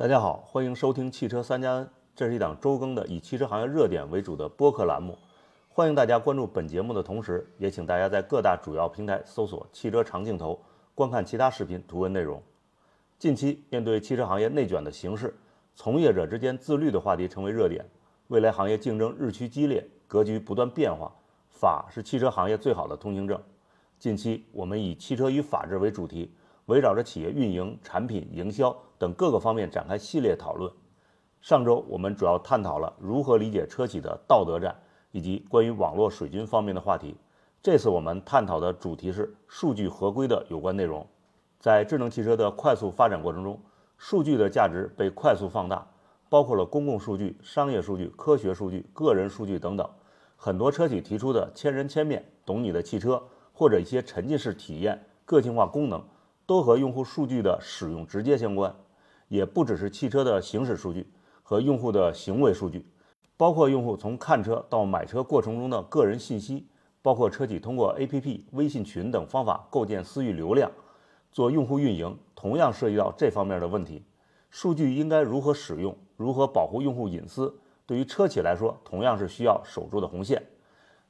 大家好，欢迎收听汽车三加 N，这是一档周更的以汽车行业热点为主的播客栏目。欢迎大家关注本节目的同时，也请大家在各大主要平台搜索“汽车长镜头”，观看其他视频图文内容。近期面对汽车行业内卷的形势，从业者之间自律的话题成为热点。未来行业竞争日趋激烈，格局不断变化，法是汽车行业最好的通行证。近期我们以“汽车与法治”为主题，围绕着企业运营、产品营销等各个方面展开系列讨论。上周我们主要探讨了如何理解车企的道德战，以及关于网络水军方面的话题。这次我们探讨的主题是数据合规的有关内容。在智能汽车的快速发展过程中，数据的价值被快速放大，包括了公共数据、商业数据、科学数据、个人数据等等。很多车企提出的千人千面、懂你的汽车，或者一些沉浸式体验、个性化功能，都和用户数据的使用直接相关。也不只是汽车的行驶数据和用户的行为数据，包括用户从看车到买车过程中的个人信息，包括车企通过 APP、微信群等方法构建私域流量。做用户运营同样涉及到这方面的问题，数据应该如何使用，如何保护用户隐私，对于车企来说同样是需要守住的红线。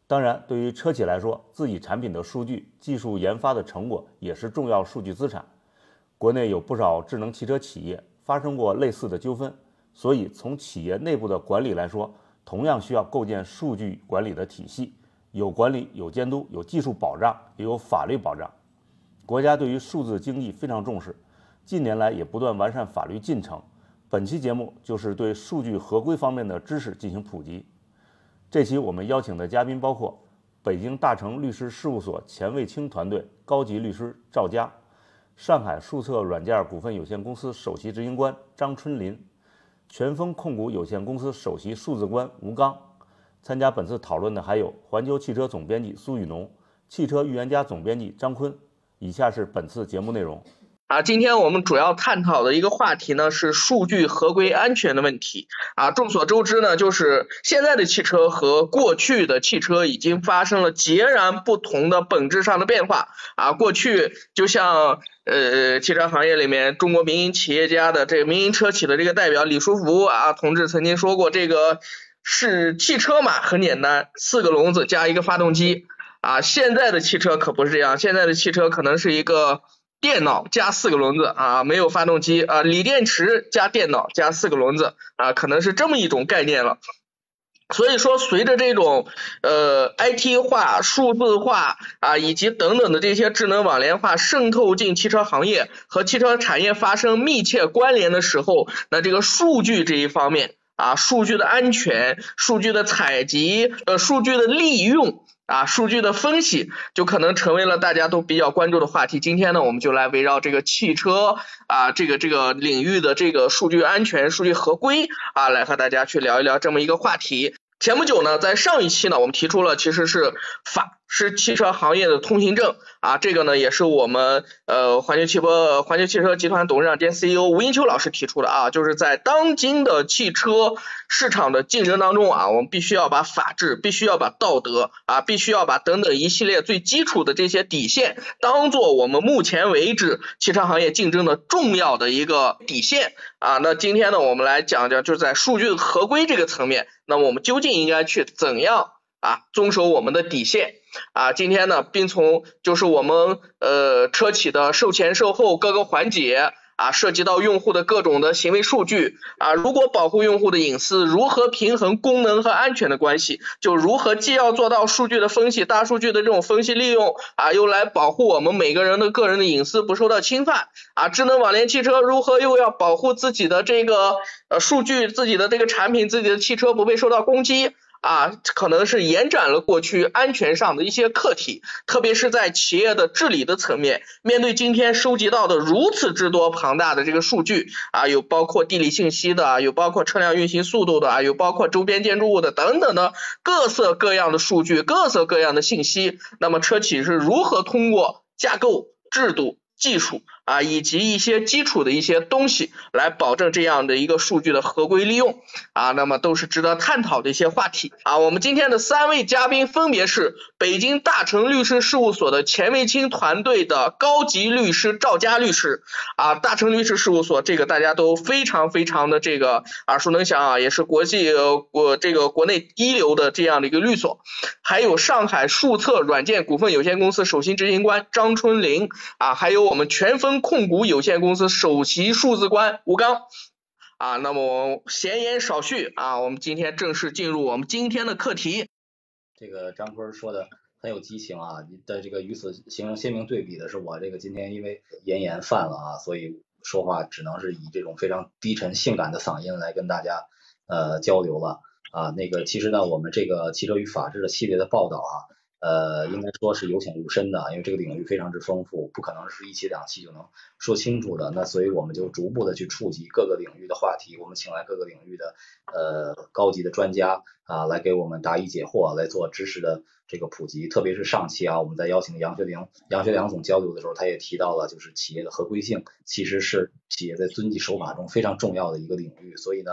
当然，对于车企来说，自己产品的数据、技术研发的成果也是重要数据资产。国内有不少智能汽车企业发生过类似的纠纷，所以从企业内部的管理来说，同样需要构建数据管理的体系，有管理、有监督、有技术保障，也有法律保障。国家对于数字经济非常重视，近年来也不断完善法律进程。本期节目就是对数据合规方面的知识进行普及。这期我们邀请的嘉宾包括北京大成律师事务所钱卫清团队高级律师赵佳，上海数策软件股份有限公司首席执行官张春林，全峰控股有限公司首席数字官吴刚。参加本次讨论的还有环球汽车总编辑苏雨农、汽车预言家总编辑张坤。以下是本次节目内容。啊，今天我们主要探讨的一个话题呢是数据合规安全的问题。啊，众所周知呢，就是现在的汽车和过去的汽车已经发生了截然不同的本质上的变化。啊，过去就像呃汽车行业里面中国民营企业家的这个民营车企的这个代表李书福啊同志曾经说过，这个是汽车嘛，很简单，四个笼子加一个发动机。啊，现在的汽车可不是这样，现在的汽车可能是一个电脑加四个轮子啊，没有发动机啊，锂电池加电脑加四个轮子啊，可能是这么一种概念了。所以说，随着这种呃 IT 化、数字化啊，以及等等的这些智能网联化渗透进汽车行业和汽车产业发生密切关联的时候，那这个数据这一方面啊，数据的安全、数据的采集、呃，数据的利用。啊，数据的分析就可能成为了大家都比较关注的话题。今天呢，我们就来围绕这个汽车啊，这个这个领域的这个数据安全、数据合规啊，来和大家去聊一聊这么一个话题。前不久呢，在上一期呢，我们提出了其实是法。是汽车行业的通行证啊，这个呢也是我们呃环球汽车环球汽车集团董事长兼 CEO 吴英秋老师提出的啊，就是在当今的汽车市场的竞争当中啊，我们必须要把法治，必须要把道德啊，必须要把等等一系列最基础的这些底线，当做我们目前为止汽车行业竞争的重要的一个底线啊。那今天呢，我们来讲讲就是在数据合规这个层面，那么我们究竟应该去怎样啊遵守我们的底线？啊，今天呢，并从就是我们呃车企的售前售后各个环节啊，涉及到用户的各种的行为数据啊，如果保护用户的隐私，如何平衡功能和安全的关系，就如何既要做到数据的分析、大数据的这种分析利用啊，又来保护我们每个人的个人的隐私不受到侵犯啊，智能网联汽车如何又要保护自己的这个呃数据、自己的这个产品、自己的汽车不被受到攻击。啊，可能是延展了过去安全上的一些课题，特别是在企业的治理的层面，面对今天收集到的如此之多庞大的这个数据啊，有包括地理信息的，有包括车辆运行速度的啊，有包括周边建筑物的等等的各色各样的数据，各色各样的信息，那么车企是如何通过架构、制度、技术？啊，以及一些基础的一些东西，来保证这样的一个数据的合规利用。啊，那么都是值得探讨的一些话题。啊。我们今天的三位嘉宾分别是北京大成律师事务所的钱卫清团队的高级律师赵佳律师。啊，大成律师事务所这个大家都非常非常的这个耳熟能详啊，也是国际呃国这个国内一流的这样的一个律所，还有上海数策软件股份有限公司首席执行官张春林啊，还有我们全峰控股有限公司首席数字官吴刚啊，那么闲言少叙啊，我们今天正式进入我们今天的课题。这个张坤说的很有激情啊，的这个与此形成鲜明对比的是我这个今天因为咽炎犯了啊，所以说话只能是以这种非常低沉性感的嗓音来跟大家呃交流了啊。那个其实呢，我们这个汽车与法治的系列的报道啊。呃，应该说是由浅入深的，因为这个领域非常之丰富，不可能是一期两期就能说清楚的。那所以我们就逐步的去触及各个领域的话题，我们请来各个领域的呃高级的专家啊，来给我们答疑解惑，来做知识的这个普及。特别是上期啊，我们在邀请杨学良杨学良总交流的时候，他也提到了，就是企业的合规性其实是企业在遵纪守法中非常重要的一个领域。所以呢，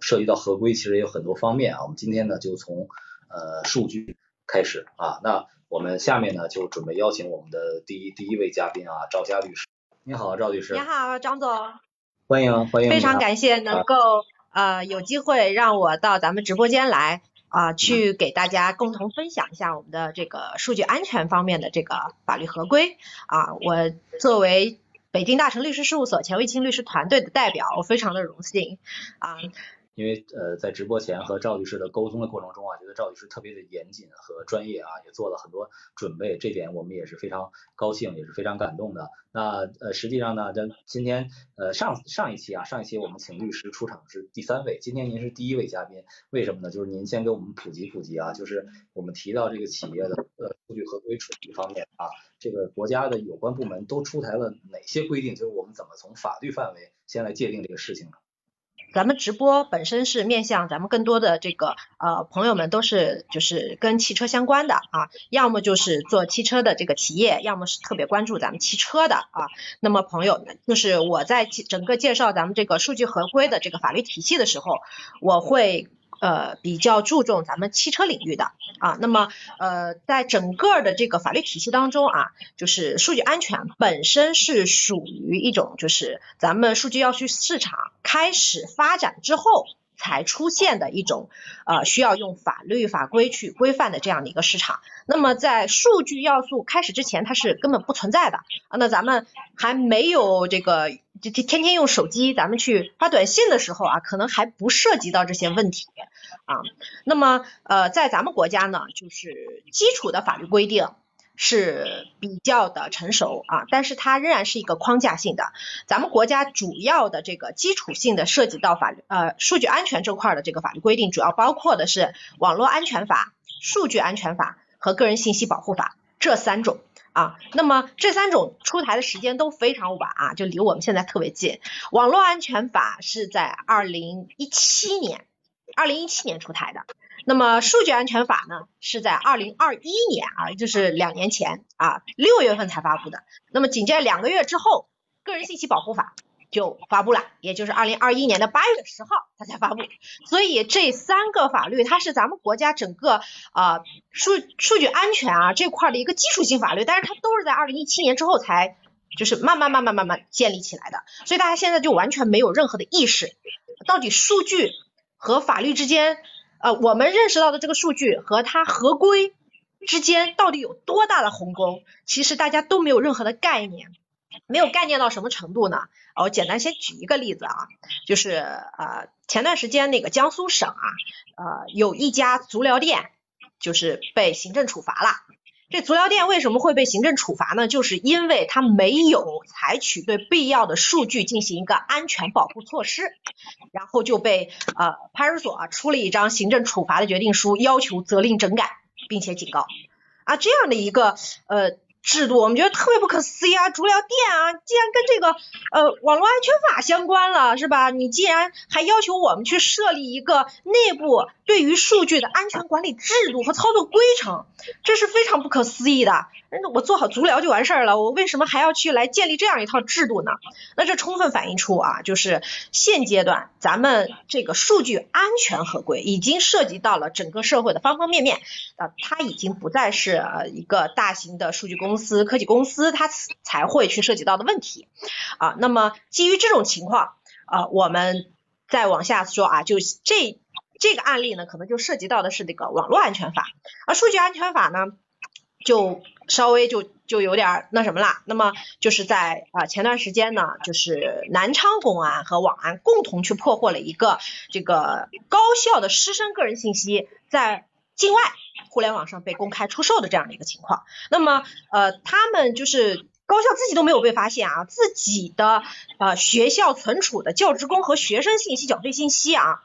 涉及到合规其实也有很多方面啊。我们今天呢，就从呃数据。开始啊，那我们下面呢就准备邀请我们的第一第一位嘉宾啊，赵佳律师。你好，赵律师。你好，张总。欢迎欢迎。非常感谢能够呃有机会让我到咱们直播间来啊，去给大家共同分享一下我们的这个数据安全方面的这个法律合规啊。我作为北京大成律师事务所钱卫清律师团队的代表，我非常的荣幸啊。因为呃，在直播前和赵律师的沟通的过程中啊，觉得赵律师特别的严谨和专业啊，也做了很多准备，这点我们也是非常高兴，也是非常感动的。那呃，实际上呢，咱今天呃上上一期啊，上一期我们请律师出场是第三位，今天您是第一位嘉宾，为什么呢？就是您先给我们普及普及啊，就是我们提到这个企业的呃数据合规处理方面啊，这个国家的有关部门都出台了哪些规定？就是我们怎么从法律范围先来界定这个事情呢？咱们直播本身是面向咱们更多的这个呃朋友们，都是就是跟汽车相关的啊，要么就是做汽车的这个企业，要么是特别关注咱们汽车的啊。那么朋友，就是我在整个介绍咱们这个数据合规的这个法律体系的时候，我会。呃，比较注重咱们汽车领域的啊，那么呃，在整个的这个法律体系当中啊，就是数据安全本身是属于一种，就是咱们数据要素市场开始发展之后。才出现的一种呃需要用法律法规去规范的这样的一个市场。那么在数据要素开始之前，它是根本不存在的啊。那咱们还没有这个就天天用手机，咱们去发短信的时候啊，可能还不涉及到这些问题啊。那么呃，在咱们国家呢，就是基础的法律规定。是比较的成熟啊，但是它仍然是一个框架性的。咱们国家主要的这个基础性的涉及到法律呃数据安全这块的这个法律规定，主要包括的是网络安全法、数据安全法和个人信息保护法这三种啊。那么这三种出台的时间都非常晚啊，就离我们现在特别近。网络安全法是在二零一七年，二零一七年出台的。那么数据安全法呢，是在二零二一年啊，就是两年前啊，六月份才发布的。那么紧接着两个月之后，个人信息保护法就发布了，也就是二零二一年的八月十号它才发布。所以这三个法律，它是咱们国家整个啊数数据安全啊这块的一个基础性法律，但是它都是在二零一七年之后才就是慢慢慢慢慢慢建立起来的。所以大家现在就完全没有任何的意识，到底数据和法律之间。呃，我们认识到的这个数据和它合规之间到底有多大的鸿沟，其实大家都没有任何的概念，没有概念到什么程度呢？我简单先举一个例子啊，就是呃前段时间那个江苏省啊，呃有一家足疗店就是被行政处罚了。这足疗店为什么会被行政处罚呢？就是因为它没有采取对必要的数据进行一个安全保护措施，然后就被呃派出所啊出了一张行政处罚的决定书，要求责令整改，并且警告啊这样的一个呃。制度我们觉得特别不可思议啊！足疗店啊，既然跟这个呃网络安全法相关了，是吧？你既然还要求我们去设立一个内部对于数据的安全管理制度和操作规程，这是非常不可思议的。那我做好足疗就完事儿了，我为什么还要去来建立这样一套制度呢？那这充分反映出啊，就是现阶段咱们这个数据安全合规已经涉及到了整个社会的方方面面啊，它已经不再是一个大型的数据公司、科技公司它才会去涉及到的问题啊。那么基于这种情况啊，我们再往下说啊，就这这个案例呢，可能就涉及到的是这个网络安全法，而数据安全法呢。就稍微就就有点那什么了，那么就是在啊前段时间呢，就是南昌公安和网安共同去破获了一个这个高校的师生个人信息在境外互联网上被公开出售的这样的一个情况。那么呃他们就是高校自己都没有被发现啊，自己的呃学校存储的教职工和学生信息缴费信息啊，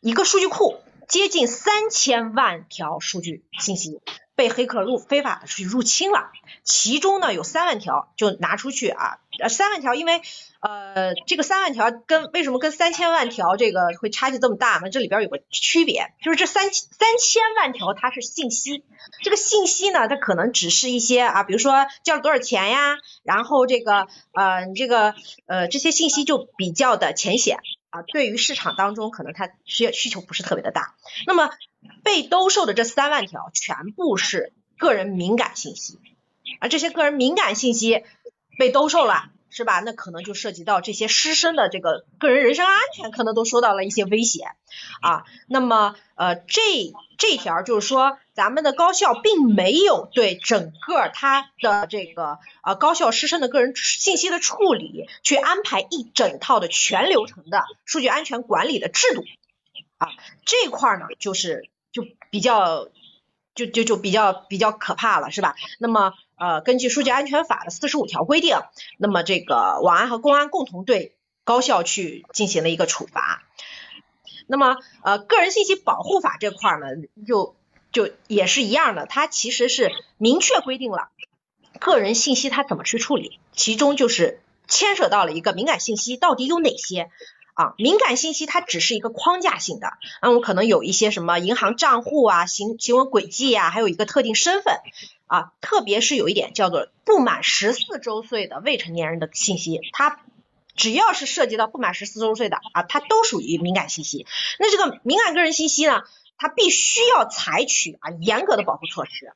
一个数据库接近三千万条数据信息。被黑客入非法去入侵了，其中呢有三万条就拿出去啊，呃三万条，因为呃这个三万条跟为什么跟三千万条这个会差距这么大呢？这里边有个区别，就是这三三千万条它是信息，这个信息呢它可能只是一些啊，比如说交了多少钱呀，然后这个呃你这个呃这些信息就比较的浅显。啊，对于市场当中可能它需需求不是特别的大，那么被兜售的这三万条全部是个人敏感信息，而这些个人敏感信息被兜售了，是吧？那可能就涉及到这些师生的这个个人人身安全，可能都受到了一些威胁啊。那么呃，这这条就是说。咱们的高校并没有对整个他的这个呃高校师生的个人信息的处理去安排一整套的全流程的数据安全管理的制度啊，这块呢就是就比较就就就比较比较可怕了，是吧？那么呃根据数据安全法的四十五条规定，那么这个网安和公安共同对高校去进行了一个处罚。那么呃个人信息保护法这块呢就。就也是一样的，它其实是明确规定了个人信息它怎么去处理，其中就是牵涉到了一个敏感信息到底有哪些啊？敏感信息它只是一个框架性的，那我可能有一些什么银行账户啊、行行为轨迹啊，还有一个特定身份啊，特别是有一点叫做不满十四周岁的未成年人的信息，它只要是涉及到不满十四周岁的啊，它都属于敏感信息。那这个敏感个人信息呢？它必须要采取啊严格的保护措施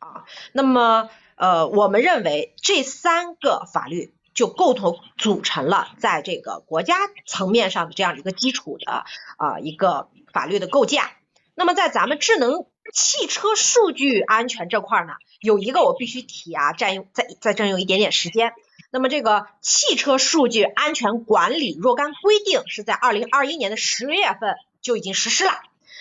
啊，那么呃我们认为这三个法律就共同组成了在这个国家层面上的这样一个基础的啊一个法律的构架。那么在咱们智能汽车数据安全这块呢，有一个我必须提啊，占用再再占用一点点时间。那么这个汽车数据安全管理若干规定是在二零二一年的十月份就已经实施了。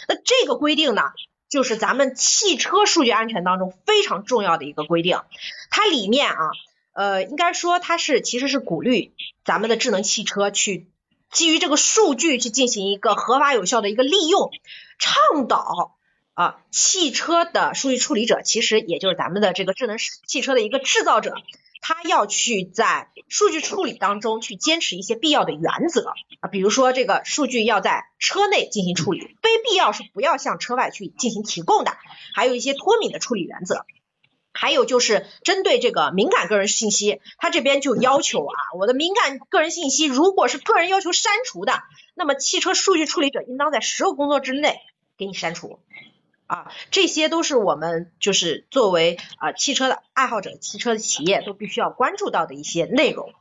那这个规定呢，就是咱们汽车数据安全当中非常重要的一个规定。它里面啊，呃，应该说它是其实是鼓励咱们的智能汽车去基于这个数据去进行一个合法有效的一个利用，倡导啊汽车的数据处理者，其实也就是咱们的这个智能汽车的一个制造者。他要去在数据处理当中去坚持一些必要的原则啊，比如说这个数据要在车内进行处理，非必要是不要向车外去进行提供的，还有一些脱敏的处理原则，还有就是针对这个敏感个人信息，他这边就要求啊，我的敏感个人信息如果是个人要求删除的，那么汽车数据处理者应当在十个工作之内给你删除。啊，这些都是我们就是作为啊汽车的爱好者、汽车的企业都必须要关注到的一些内容。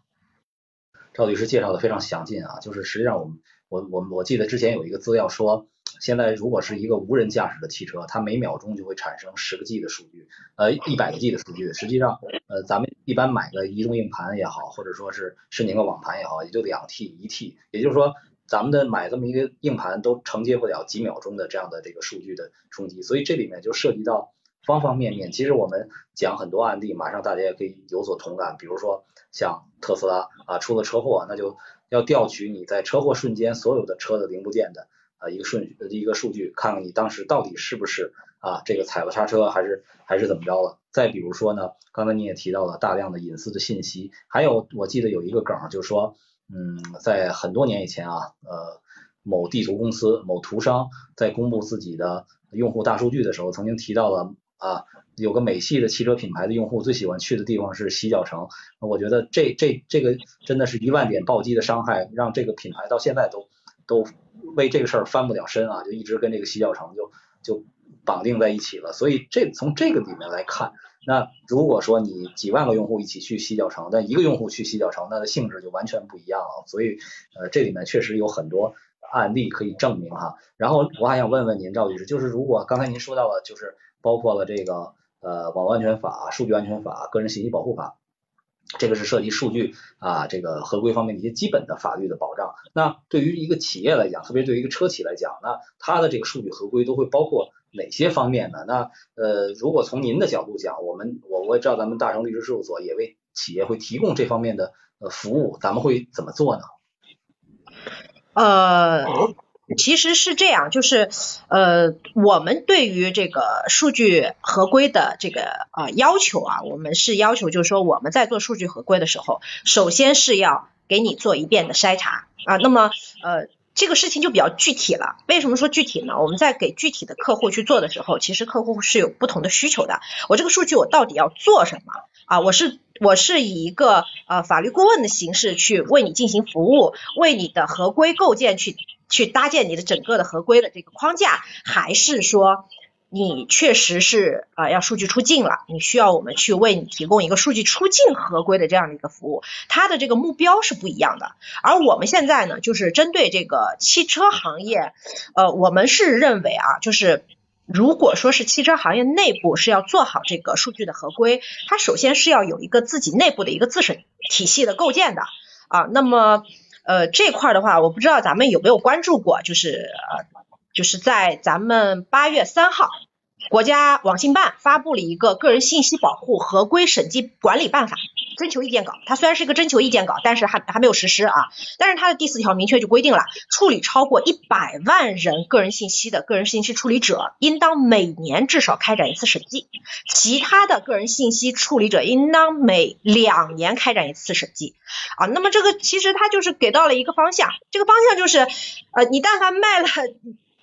赵律师介绍的非常详尽啊，就是实际上我们我我我记得之前有一个资料说，现在如果是一个无人驾驶的汽车，它每秒钟就会产生十个 G 的数据，呃一百个 G 的数据。实际上，呃咱们一般买个移动硬盘也好，或者说是申请个网盘也好，也就两 T 一 T，也就是说。咱们的买这么一个硬盘都承接不了几秒钟的这样的这个数据的冲击，所以这里面就涉及到方方面面。其实我们讲很多案例，马上大家也可以有所同感。比如说像特斯拉啊出了车祸，那就要调取你在车祸瞬间所有的车的零部件的啊一个顺序一个数据，看看你当时到底是不是啊这个踩了刹车还是还是怎么着了。再比如说呢，刚才你也提到了大量的隐私的信息，还有我记得有一个梗就是说。嗯，在很多年以前啊，呃，某地图公司、某图商在公布自己的用户大数据的时候，曾经提到了啊，有个美系的汽车品牌的用户最喜欢去的地方是洗脚城，我觉得这这这个真的是一万点暴击的伤害，让这个品牌到现在都都为这个事儿翻不了身啊，就一直跟这个洗脚城就就绑定在一起了。所以这从这个里面来看，那如果说你几万个用户一起去洗脚城，但一个用户去洗脚城，那的性质就完全不一样了。所以呃，这里面确实有很多案例可以证明哈。然后我还想问问您赵律师，就是如果刚才您说到了，就是包括了这个呃网络安全法、数据安全法、个人信息保护法。这个是涉及数据啊，这个合规方面的一些基本的法律的保障。那对于一个企业来讲，特别对于一个车企来讲，那它的这个数据合规都会包括哪些方面呢？那呃，如果从您的角度讲，我们我我也知道咱们大成律师事务所也为企业会提供这方面的呃服务，咱们会怎么做呢？呃。其实是这样，就是呃，我们对于这个数据合规的这个呃要求啊，我们是要求就是说我们在做数据合规的时候，首先是要给你做一遍的筛查啊。那么呃，这个事情就比较具体了。为什么说具体呢？我们在给具体的客户去做的时候，其实客户是有不同的需求的。我这个数据我到底要做什么啊？我是我是以一个呃法律顾问的形式去为你进行服务，为你的合规构建去。去搭建你的整个的合规的这个框架，还是说你确实是啊要数据出境了，你需要我们去为你提供一个数据出境合规的这样的一个服务，它的这个目标是不一样的。而我们现在呢，就是针对这个汽车行业，呃，我们是认为啊，就是如果说是汽车行业内部是要做好这个数据的合规，它首先是要有一个自己内部的一个自审体系的构建的啊，那么。呃，这块的话，我不知道咱们有没有关注过，就是呃，就是在咱们八月三号，国家网信办发布了一个个人信息保护合规审计管理办法。征求意见稿，它虽然是一个征求意见稿，但是还还没有实施啊。但是它的第四条明确就规定了，处理超过一百万人个人信息的个人信息处理者，应当每年至少开展一次审计；其他的个人信息处理者，应当每两年开展一次审计。啊，那么这个其实它就是给到了一个方向，这个方向就是，呃，你但凡卖了。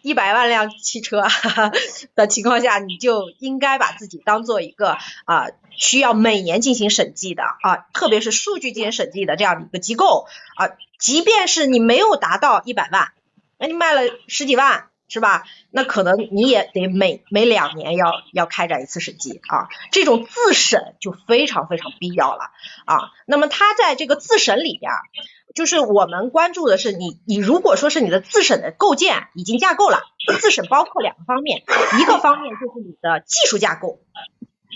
一百万辆汽车 的情况下，你就应该把自己当做一个啊需要每年进行审计的啊，特别是数据进行审计的这样的一个机构啊。即便是你没有达到一百万，那你卖了十几万是吧？那可能你也得每每两年要要开展一次审计啊。这种自审就非常非常必要了啊。那么它在这个自审里边。就是我们关注的是你，你如果说是你的自审的构建已经架构了，自审包括两个方面，一个方面就是你的技术架构，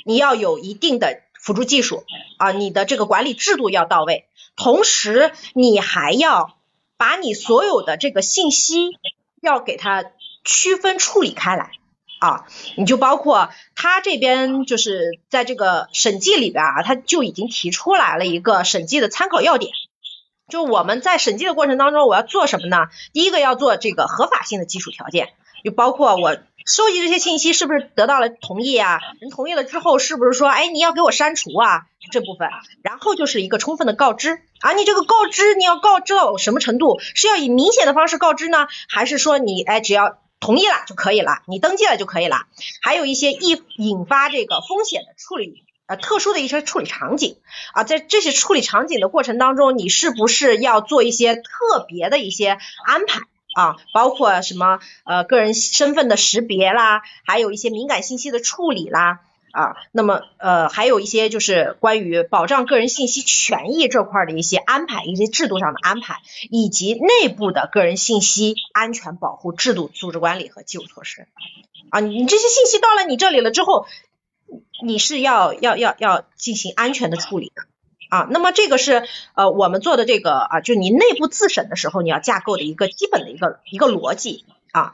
你要有一定的辅助技术啊，你的这个管理制度要到位，同时你还要把你所有的这个信息要给它区分处理开来啊，你就包括他这边就是在这个审计里边啊，他就已经提出来了一个审计的参考要点。就我们在审计的过程当中，我要做什么呢？第一个要做这个合法性的基础条件，就包括我收集这些信息是不是得到了同意啊？人同意了之后，是不是说，哎，你要给我删除啊？这部分，然后就是一个充分的告知啊，你这个告知你要告知到什么程度？是要以明显的方式告知呢，还是说你哎只要同意了就可以了，你登记了就可以了？还有一些易引发这个风险的处理。呃，特殊的一些处理场景啊，在这些处理场景的过程当中，你是不是要做一些特别的一些安排啊？包括什么呃个人身份的识别啦，还有一些敏感信息的处理啦啊，那么呃还有一些就是关于保障个人信息权益这块的一些安排，一些制度上的安排，以及内部的个人信息安全保护制度、组织管理和技术措施啊，你这些信息到了你这里了之后。你是要要要要进行安全的处理的啊，那么这个是呃我们做的这个啊，就你内部自审的时候你要架构的一个基本的一个一个逻辑啊。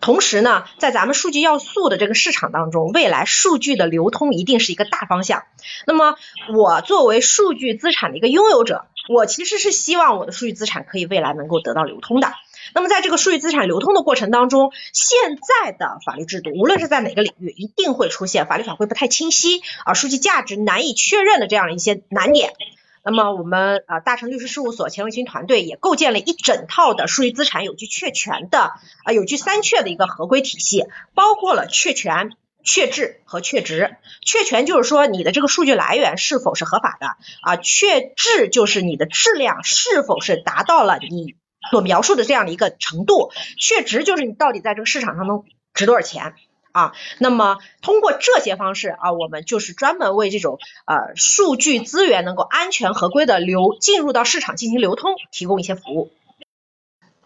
同时呢，在咱们数据要素的这个市场当中，未来数据的流通一定是一个大方向。那么我作为数据资产的一个拥有者，我其实是希望我的数据资产可以未来能够得到流通的。那么在这个数据资产流通的过程当中，现在的法律制度，无论是在哪个领域，一定会出现法律法规不太清晰啊，数据价值难以确认的这样一些难点。那么我们啊大成律师事务所钱维军团队也构建了一整套的数据资产有据确权的啊有据三确的一个合规体系，包括了确权、确质和确值。确权就是说你的这个数据来源是否是合法的啊，确质就是你的质量是否是达到了你所描述的这样的一个程度，确值就是你到底在这个市场上能值多少钱。啊，那么通过这些方式啊，我们就是专门为这种呃数据资源能够安全合规的流进入到市场进行流通提供一些服务。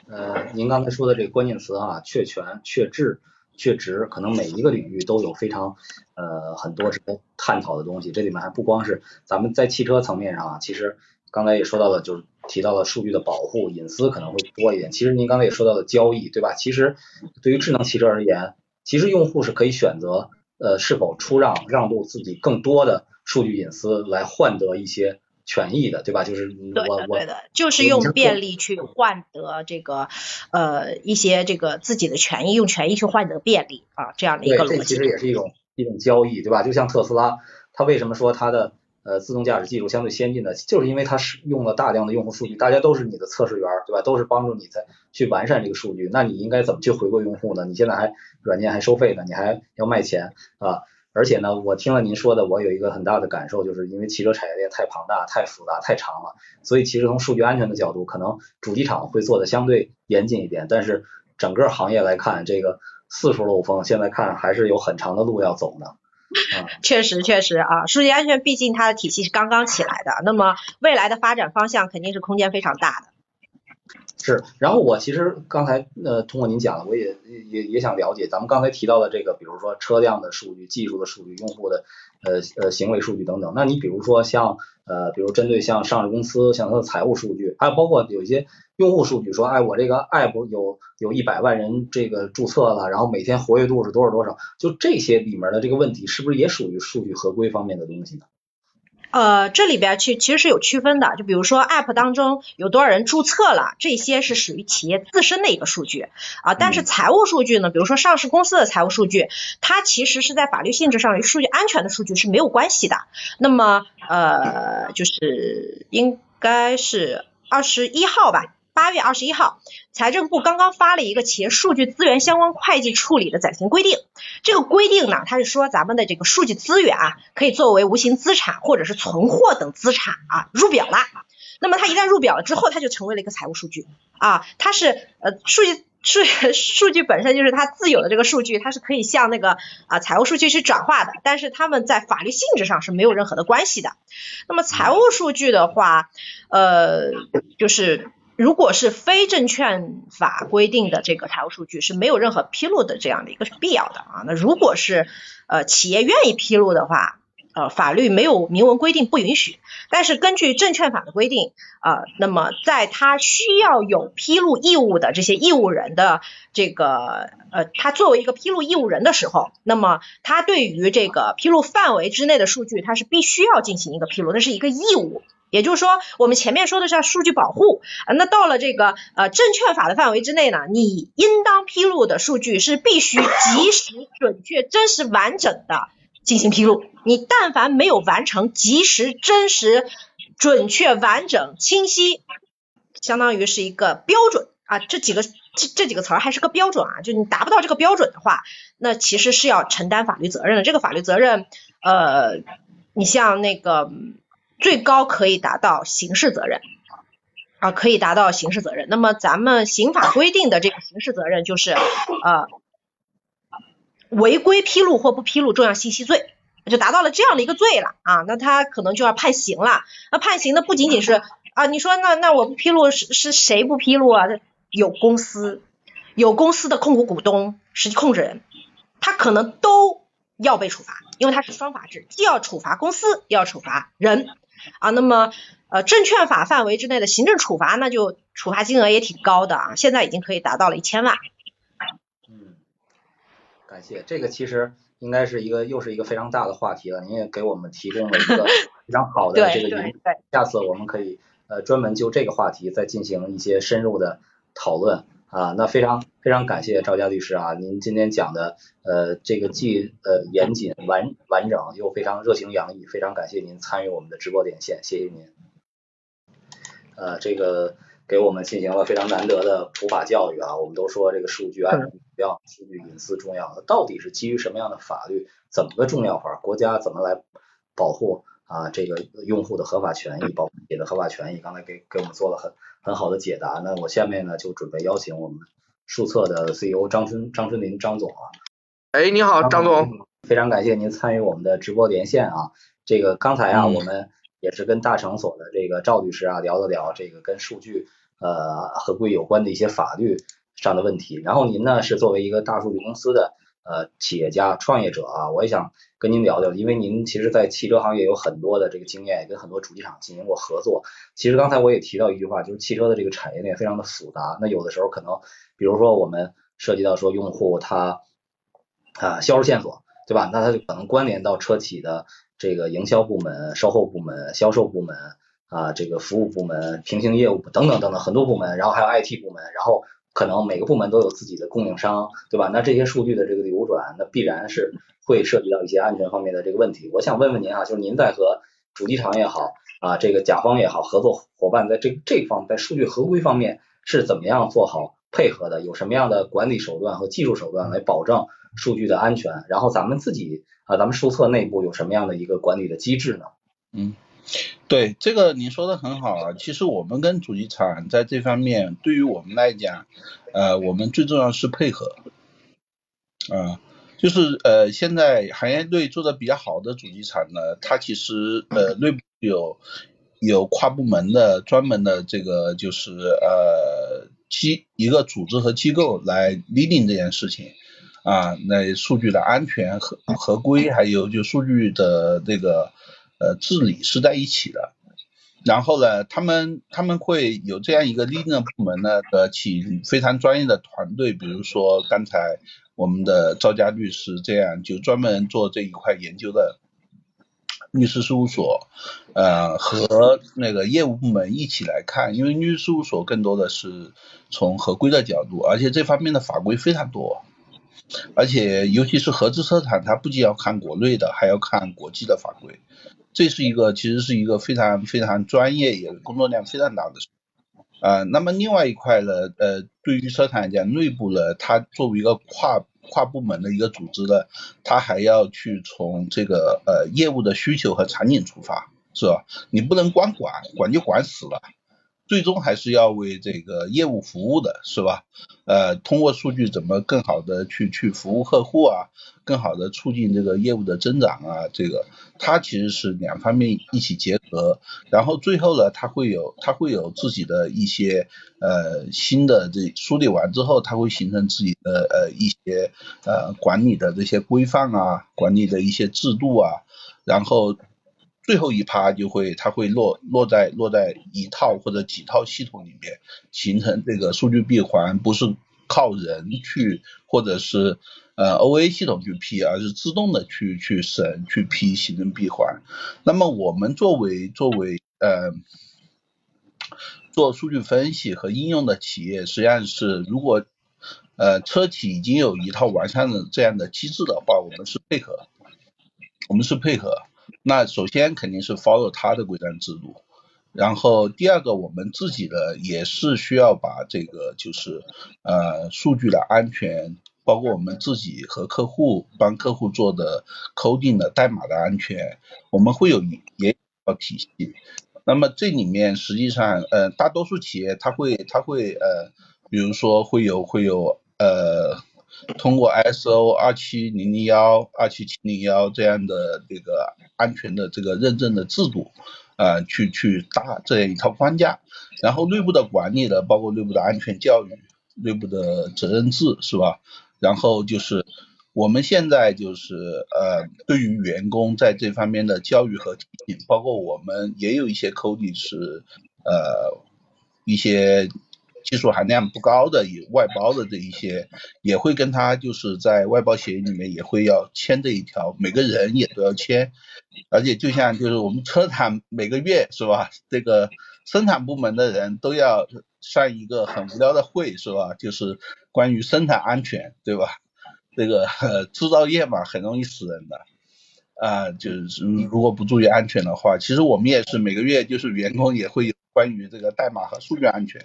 呃，您刚才说的这个关键词啊，确权、确质、确值，可能每一个领域都有非常呃很多值得探讨的东西。这里面还不光是咱们在汽车层面上啊，其实刚才也说到了，就是提到了数据的保护、隐私可能会多一点。其实您刚才也说到了交易，对吧？其实对于智能汽车而言。其实用户是可以选择，呃，是否出让让渡自己更多的数据隐私来换得一些权益的，对吧？就是我我对的，就是用便利去换得这个呃一些这个自己的权益，用权益去换得便利啊，这样的一个逻辑。这其实也是一种一种交易，对吧？就像特斯拉，它为什么说它的呃自动驾驶技术相对先进的，就是因为它是用了大量的用户数据，大家都是你的测试员，对吧？都是帮助你在去完善这个数据，那你应该怎么去回馈用户呢？你现在还软件还收费呢，你还要卖钱啊！而且呢，我听了您说的，我有一个很大的感受，就是因为汽车产业链太庞大、太复杂、太长了，所以其实从数据安全的角度，可能主机厂会做的相对严谨一点。但是整个行业来看，这个四处漏风，现在看还是有很长的路要走呢。确实，确实啊，数据安全毕竟它的体系是刚刚起来的，那么未来的发展方向肯定是空间非常大的。是，然后我其实刚才呃通过您讲的，我也也也想了解咱们刚才提到的这个，比如说车辆的数据、技术的数据、用户的呃呃行为数据等等。那你比如说像呃比如针对像上市公司，像它的财务数据，还有包括有一些用户数据，说哎我这个 app 有有一百万人这个注册了，然后每天活跃度是多少多少，就这些里面的这个问题，是不是也属于数据合规方面的东西呢？呃，这里边其其实是有区分的，就比如说 App 当中有多少人注册了，这些是属于企业自身的一个数据啊。但是财务数据呢，比如说上市公司的财务数据，它其实是在法律性质上与数据安全的数据是没有关系的。那么呃，就是应该是二十一号吧。八月二十一号，财政部刚刚发了一个企业数据资源相关会计处理的暂行规定。这个规定呢，它是说咱们的这个数据资源啊，可以作为无形资产或者是存货等资产啊入表了。那么它一旦入表了之后，它就成为了一个财务数据啊。它是呃数据数数据本身就是它自有的这个数据，它是可以向那个啊财务数据去转化的。但是它们在法律性质上是没有任何的关系的。那么财务数据的话，呃，就是。如果是非证券法规定的这个财务数据是没有任何披露的这样的一个必要的啊，那如果是呃企业愿意披露的话，呃法律没有明文规定不允许，但是根据证券法的规定啊，那么在他需要有披露义务的这些义务人的这个呃他作为一个披露义务人的时候，那么他对于这个披露范围之内的数据，他是必须要进行一个披露，那是一个义务。也就是说，我们前面说的是数据保护，那到了这个呃证券法的范围之内呢，你应当披露的数据是必须及时、准确、真实、完整的进行披露。你但凡没有完成及时、真实、准确、完整、清晰，相当于是一个标准啊，这几个这这几个词儿还是个标准啊，就你达不到这个标准的话，那其实是要承担法律责任的。这个法律责任，呃，你像那个。最高可以达到刑事责任啊，可以达到刑事责任。那么咱们刑法规定的这个刑事责任就是呃违规披露或不披露重要信息罪，就达到了这样的一个罪了啊，那他可能就要判刑了。那判刑的不仅仅是啊，你说那那我不披露是是谁不披露啊？有公司有公司的控股股东、实际控制人，他可能都要被处罚，因为它是双罚制，既要处罚公司，又要处罚人。啊，那么呃，证券法范围之内的行政处罚，那就处罚金额也挺高的啊，现在已经可以达到了一千万。嗯，感谢，这个其实应该是一个又是一个非常大的话题了，您也给我们提供了一个 非常好的这个引导，下次我们可以呃专门就这个话题再进行一些深入的讨论。啊，那非常非常感谢赵佳律师啊，您今天讲的呃这个既呃严谨完完整又非常热情洋溢，非常感谢您参与我们的直播连线，谢谢您。呃，这个给我们进行了非常难得的普法教育啊。我们都说这个数据安全重要，数据隐私重要，到底是基于什么样的法律，怎么个重要法？国家怎么来保护啊这个用户的合法权益，保护你的合法权益？刚才给给我们做了很很好的解答。那我下面呢就准备邀请我们数策的 CEO 张春张春林张总啊。哎，你好，张总。非常感谢您参与我们的直播连线啊。这个刚才啊，我们也是跟大成所的这个赵律师啊聊了聊这个跟数据呃合规有关的一些法律上的问题。然后您呢是作为一个大数据公司的呃企业家创业者啊，我也想跟您聊聊，因为您其实在汽车行业有很多的这个经验，也跟很多主机厂进行过合作。其实刚才我也提到一句话，就是汽车的这个产业链非常的复杂。那有的时候可能，比如说我们涉及到说用户他啊销售线索。对吧？那它就可能关联到车企的这个营销部门、售后部门、销售部门啊，这个服务部门、平行业务等等等等很多部门，然后还有 IT 部门，然后可能每个部门都有自己的供应商，对吧？那这些数据的这个流转，那必然是会涉及到一些安全方面的这个问题。我想问问您啊，就是您在和主机厂也好啊，这个甲方也好，合作伙伴在这这方在数据合规方面是怎么样做好配合的？有什么样的管理手段和技术手段来保证？数据的安全，然后咱们自己啊，咱们数测内部有什么样的一个管理的机制呢？嗯，对，这个你说的很好啊。其实我们跟主机厂在这方面，对于我们来讲，呃，我们最重要是配合，啊，就是呃，现在行业内做的比较好的主机厂呢，它其实呃内部有有跨部门的专门的这个就是呃机一个组织和机构来 leading 这件事情。啊，那数据的安全合合规，还有就数据的这个呃治理是在一起的。然后呢，他们他们会有这样一个 leading 部门呢，的请非常专业的团队，比如说刚才我们的赵佳律师这样就专门做这一块研究的律师事务所，呃和那个业务部门一起来看，因为律师事务所更多的是从合规的角度，而且这方面的法规非常多。而且，尤其是合资车厂，它不仅要看国内的，还要看国际的法规，这是一个其实是一个非常非常专业，也工作量非常大的事。啊，那么另外一块呢，呃，对于车厂来讲，内部呢，它作为一个跨跨部门的一个组织的，他还要去从这个呃业务的需求和场景出发，是吧？你不能光管，管就管死了。最终还是要为这个业务服务的，是吧？呃，通过数据怎么更好的去去服务客户啊，更好的促进这个业务的增长啊，这个它其实是两方面一起结合，然后最后呢，它会有它会有自己的一些呃新的这梳理完之后，它会形成自己的呃一些呃管理的这些规范啊，管理的一些制度啊，然后。最后一趴就会，它会落落在落在一套或者几套系统里面，形成这个数据闭环，不是靠人去或者是呃 OA 系统去批，而是自动的去去审去批，形成闭环。那么我们作为作为呃做数据分析和应用的企业，实际上是如果呃车企已经有一套完善的这样的机制的话，我们是配合，我们是配合。那首先肯定是 follow 它的规章制度，然后第二个我们自己的也是需要把这个就是呃数据的安全，包括我们自己和客户帮客户做的 coding 的代码的安全，我们会有也要体系。那么这里面实际上呃大多数企业它会它会呃比如说会有会有呃。通过 ISO 二七零零幺、二七七零幺这样的这个安全的这个认证的制度，啊，去去搭这样一套框架，然后内部的管理呢，包括内部的安全教育、内部的责任制，是吧？然后就是我们现在就是呃，对于员工在这方面的教育和提醒，包括我们也有一些 c o d 是呃一些。技术含量不高的，以外包的这一些，也会跟他就是在外包协议里面也会要签这一条，每个人也都要签，而且就像就是我们车厂每个月是吧，这个生产部门的人都要上一个很无聊的会是吧，就是关于生产安全对吧？这个 制造业嘛，很容易死人的啊，就是如果不注意安全的话，其实我们也是每个月就是员工也会有。关于这个代码和数据安全，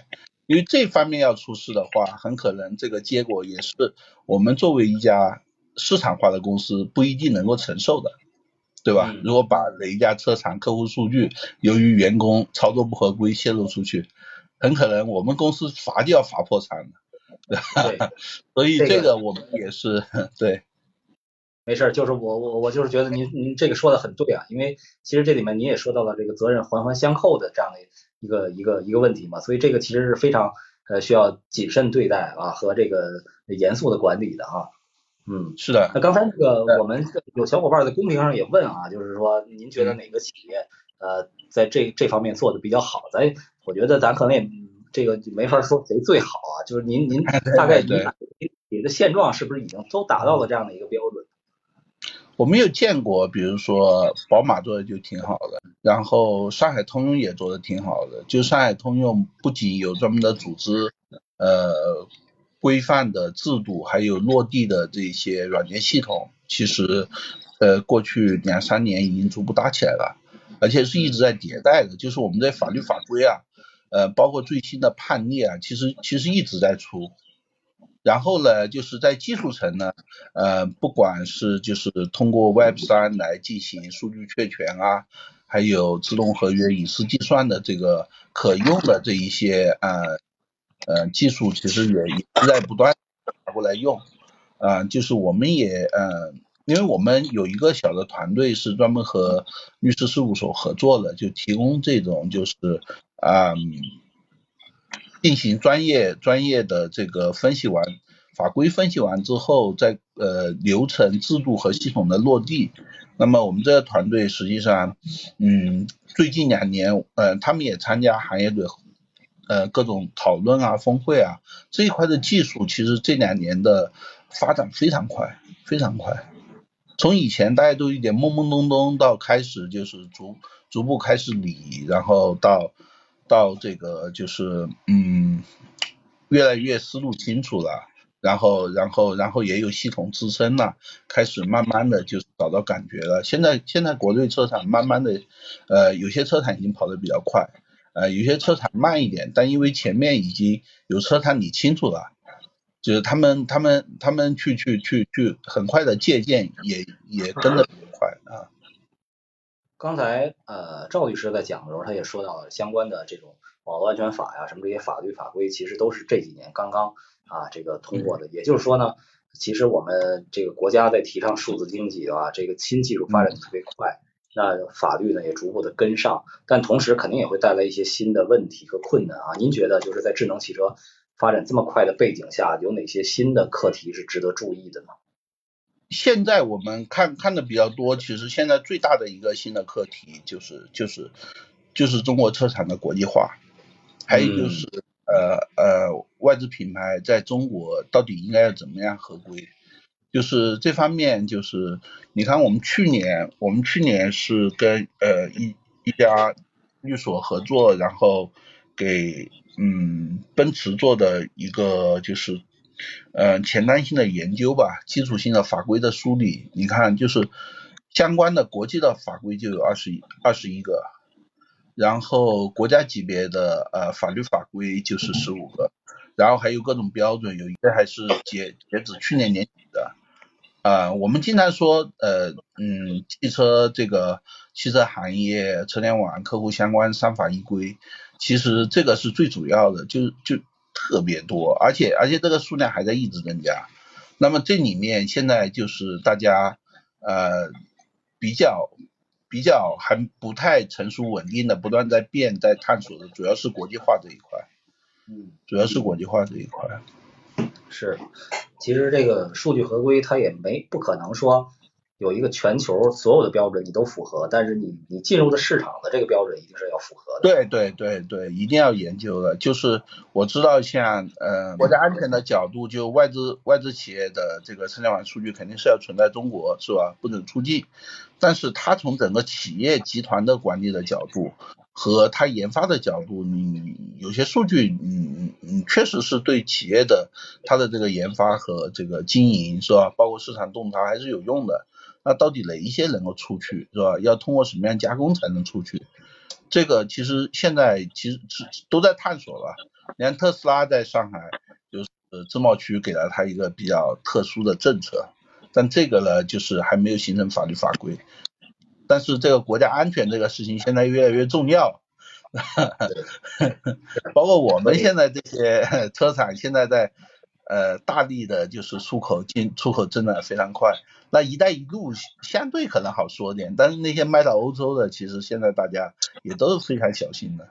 因为这方面要出事的话，很可能这个结果也是我们作为一家市场化的公司不一定能够承受的，对吧？嗯如果把哪一家车厂客户数据由于员工操作不合规泄露出去，很可能我们公司罚就要罚破产了，对吧？所以这个这个我们也是 对。没事儿，就是我我我就是觉得您您这个说的很对啊，因为其实这里面您也说到了这个责任环环相扣的这样的一个一个一个问题嘛，所以这个其实是非常呃需要谨慎对待啊和这个严肃的管理的啊，嗯。是的，那刚才这个我们有小伙伴在公屏上也问啊，就是说您觉得哪个企业呃在这这方面做的比较好？咱我觉得咱可能也嗯这个没法说谁最好啊，就是您您大概对您你的现状是不是已经都达到了这样的一个标准？我没有见过，比如说宝马做的就挺好的，然后上海通用也做的挺好的。就上海通用不仅有专门的组织，呃，规范的制度，还有落地的这些软件系统，其实呃过去两三年已经逐步搭起来了，而且是一直在迭代的。就是我们的法律法规啊，呃，包括最新的判例啊，其实其实一直在出。然后呢，就是在技术层呢，呃，不管是就是通过 Web 三来进行数据确权啊，还有自动合约、隐私计算的这个可用的这一些呃呃技术，其实也也是在不断拿过来用，啊、就是我们也呃，因为我们有一个小的团队是专门和律师事务所合作的，就提供这种就是啊。进行专业专业的这个分析完法规分析完之后，在呃流程制度和系统的落地。那么我们这个团队实际上，嗯，最近两年，呃，他们也参加行业的呃各种讨论啊、峰会啊这一块的技术，其实这两年的发展非常快，非常快。从以前大家都有点懵懵懂懂，到开始就是逐逐步开始理，然后到到这个就是嗯越来越思路清楚了，然后然后然后也有系统支撑了，开始慢慢的就是找到感觉了。现在现在国内车厂慢慢的呃有些车厂已经跑得比较快，呃有些车厂慢一点，但因为前面已经有车厂理清楚了。就是他们他们他们去去去去很快的借鉴也也跟得比较快啊。刚才呃赵律师在讲的时候，他也说到了相关的这种网络安全法呀，什么这些法律法规，其实都是这几年刚刚啊这个通过的。也就是说呢，其实我们这个国家在提倡数字经济啊，这个新技术发展的特别快，那法律呢也逐步的跟上，但同时肯定也会带来一些新的问题和困难啊。您觉得就是在智能汽车发展这么快的背景下，有哪些新的课题是值得注意的呢？现在我们看看的比较多，其实现在最大的一个新的课题就是就是就是中国车厂的国际化，还有就是、呃呃外资品牌在中国到底应该要怎么样合规，就是这方面就是你看我们去年我们去年是跟呃一一家律所合作，然后给嗯奔驰做的一个就是呃前瞻性的研究吧，基础性的法规的梳理，你看就是相关的国际的法规就有二十一二十一个，然后国家级别的呃法律法规就是十五个，然后还有各种标准，有一些还是截截止去年年底的。啊、我们经常说，呃，嗯，汽车这个汽车行业、车联网客户相关三法一规，其实这个是最主要的，就就特别多，而且而且这个数量还在一直增加。那么这里面现在就是大家呃比较比较还不太成熟稳定的，不断在变在探索的，主要是国际化这一块，嗯。主要是国际化这一块。是，其实这个数据合规它也没不可能说有一个全球所有的标准你都符合，但是你你进入的市场的这个标准一定是要符合的。对对对对，一定要研究的。就是我知道像呃国家安全的角度，就外资外资企业的这个车联网数据肯定是要存在中国，是吧？不准出境。但是它从整个企业集团的管理的角度和它研发的角度，你有些数据，你你，确实是对企业的它的这个研发和这个经营是吧？包括市场洞察还是有用的。那到底哪一些能够出去是吧？要通过什么样加工才能出去？这个其实现在其实是都在探索了，连特斯拉在上海就是自贸区给了他一个比较特殊的政策，但这个呢就是还没有形成法律法规。但是这个国家安全这个事情现在越来越重要，包括我们现在这些车厂现在在呃大力的就是出口进出口增长非常快。那一带一路相对可能好说点，但是那些卖到欧洲的，其实现在大家也都是非常小心的。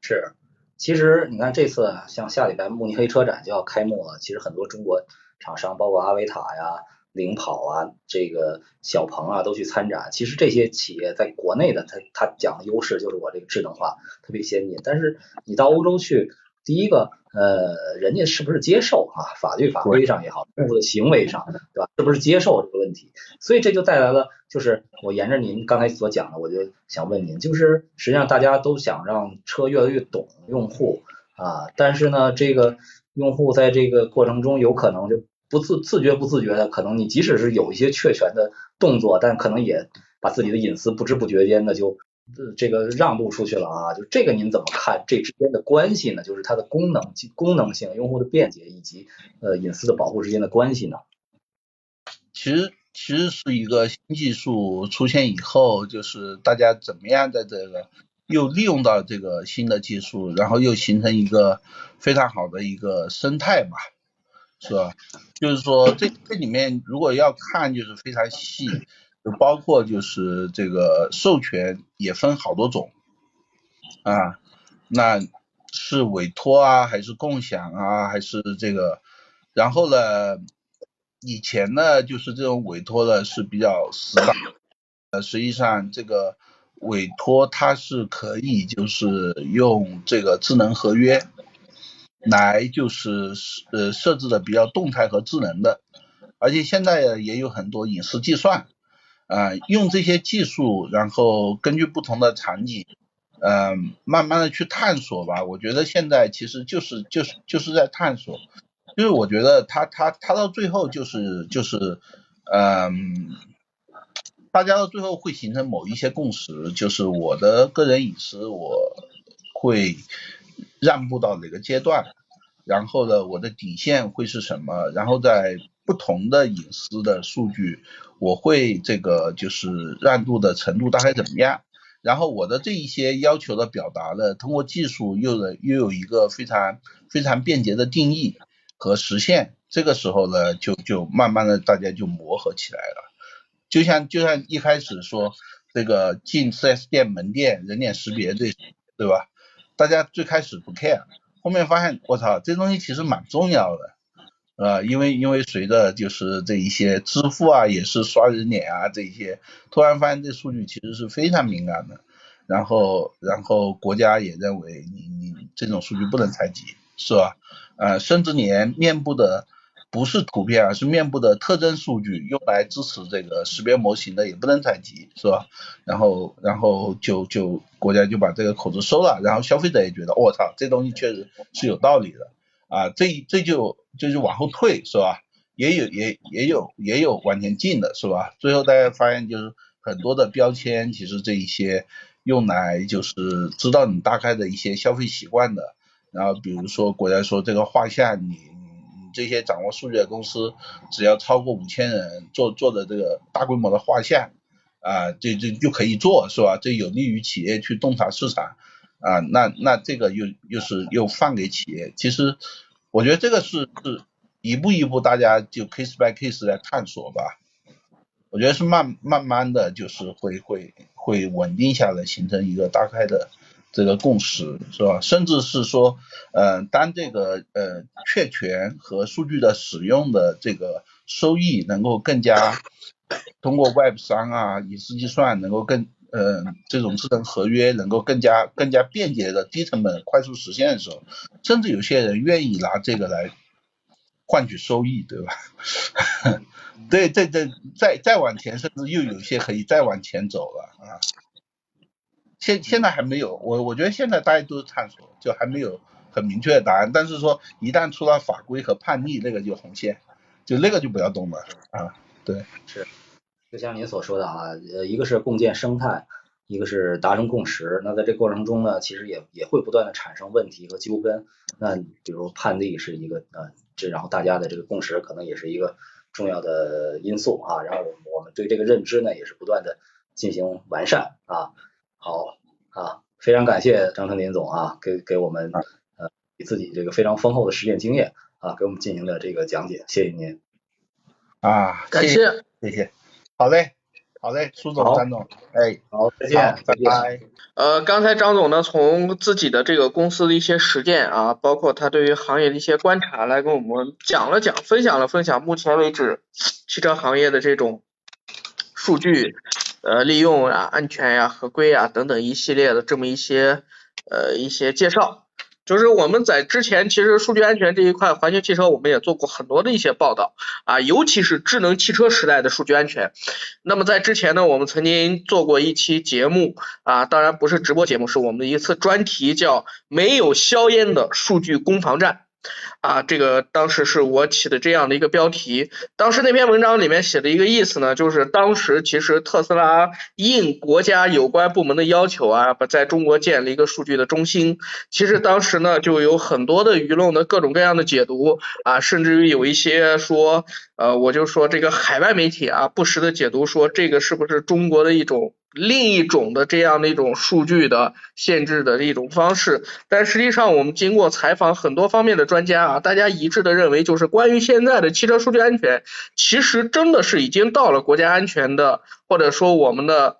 是，其实你看这次像下礼拜慕尼黑车展就要开幕了，其实很多中国厂商，包括阿维塔呀、领跑啊、这个小鹏啊都去参展。其实这些企业在国内的，它它讲的优势就是我这个智能化特别先进，但是你到欧洲去。第一个，呃，人家是不是接受啊？法律法规上也好，用户的行为上，对吧？是不是接受这个问题？所以这就带来了，就是我沿着您刚才所讲的，我就想问您，就是实际上大家都想让车越来越懂用户啊，但是呢，这个用户在这个过程中有可能就不自自觉不自觉的，可能你即使是有一些确权的动作，但可能也把自己的隐私不知不觉间的就。这个让渡出去了啊，就这个您怎么看这之间的关系呢？就是它的功能、功能性、用户的便捷以及呃隐私的保护之间的关系呢？其实其实是一个新技术出现以后，就是大家怎么样在这个又利用到这个新的技术，然后又形成一个非常好的一个生态吧，是吧？就是说这这里面如果要看，就是非常细。就包括就是这个授权也分好多种啊，那是委托啊，还是共享啊，还是这个？然后呢，以前呢就是这种委托的是比较死板，呃，实际上这个委托它是可以就是用这个智能合约来就是呃设置的比较动态和智能的，而且现在也有很多隐私计算。啊，用这些技术，然后根据不同的场景，嗯，慢慢的去探索吧。我觉得现在其实就是就是就是在探索，就是我觉得他他他到最后就是就是，嗯，大家到最后会形成某一些共识，就是我的个人隐私我会让步到哪个阶段，然后呢，我的底线会是什么，然后在。不同的隐私的数据，我会这个就是让渡的程度大概怎么样？然后我的这一些要求的表达呢，通过技术又的又有一个非常非常便捷的定义和实现。这个时候呢，就就慢慢的大家就磨合起来了。就像就像一开始说这个进 4S 店门店人脸识别这对吧？大家最开始不 care，后面发现我操，这东西其实蛮重要的。呃，因为因为随着就是这一些支付啊，也是刷人脸啊，这一些突然发现这数据其实是非常敏感的，然后然后国家也认为你你这种数据不能采集，是吧？呃，甚至连面部的不是图片，啊是面部的特征数据用来支持这个识别模型的也不能采集，是吧？然后然后就就国家就把这个口子收了，然后消费者也觉得我操，这东西确实是有道理的。啊，这这就就是往后退是吧？也有也也有也有往前进的是吧？最后大家发现就是很多的标签，其实这一些用来就是知道你大概的一些消费习惯的。然后比如说国家说这个画像，你你这些掌握数据的公司，只要超过五千人做做的这个大规模的画像啊，这这就可以做是吧？这有利于企业去洞察市场。啊，那那这个又又是又放给企业，其实我觉得这个是是一步一步大家就 case by case 来探索吧，我觉得是慢慢慢的就是会会会稳定下来，形成一个大概的这个共识，是吧？甚至是说，呃，当这个呃确权和数据的使用的这个收益能够更加通过 Web 三啊隐私计算能够更。嗯，这种智能合约能够更加更加便捷的低成本快速实现的时候，甚至有些人愿意拿这个来换取收益，对吧？对，对对再再往前，甚至又有些可以再往前走了啊。现现在还没有，我我觉得现在大家都是探索，就还没有很明确的答案。但是说一旦出了法规和判例，那个就红线，就那个就不要动了啊。对，是。就像您所说的啊，呃，一个是共建生态一个是达成共识。那在这过程中呢，其实也也会不断的产生问题和纠纷。那比如判例是一个呃，这然后大家的这个共识可能也是一个重要的因素啊。然后我们对这个认知呢也是不断的进行完善啊。好啊，非常感谢张成林总啊，给给我们呃以自己这个非常丰厚的实践经验啊，给我们进行了这个讲解，谢谢您。啊，感谢谢谢，好嘞，好嘞，苏总、张总，哎，好，再见，拜拜。呃，刚才张总呢，从自己的这个公司的一些实践啊，包括他对于行业的一些观察，来跟我们讲了讲，分享了分享目前为止汽车行业的这种数据呃利用啊、安全呀、合规啊等等一系列的这么一些呃一些介绍。就是我们在之前，其实数据安全这一块，环球汽车我们也做过很多的一些报道啊，尤其是智能汽车时代的数据安全。那么在之前呢，我们曾经做过一期节目啊，当然不是直播节目，是我们的一次专题，叫“没有硝烟的数据攻防战”。啊，这个当时是我起的这样的一个标题。当时那篇文章里面写的一个意思呢，就是当时其实特斯拉应国家有关部门的要求啊，把在中国建了一个数据的中心。其实当时呢，就有很多的舆论的各种各样的解读啊，甚至于有一些说，呃，我就说这个海外媒体啊，不时的解读说这个是不是中国的一种。另一种的这样的一种数据的限制的一种方式，但实际上我们经过采访很多方面的专家啊，大家一致的认为，就是关于现在的汽车数据安全，其实真的是已经到了国家安全的，或者说我们的，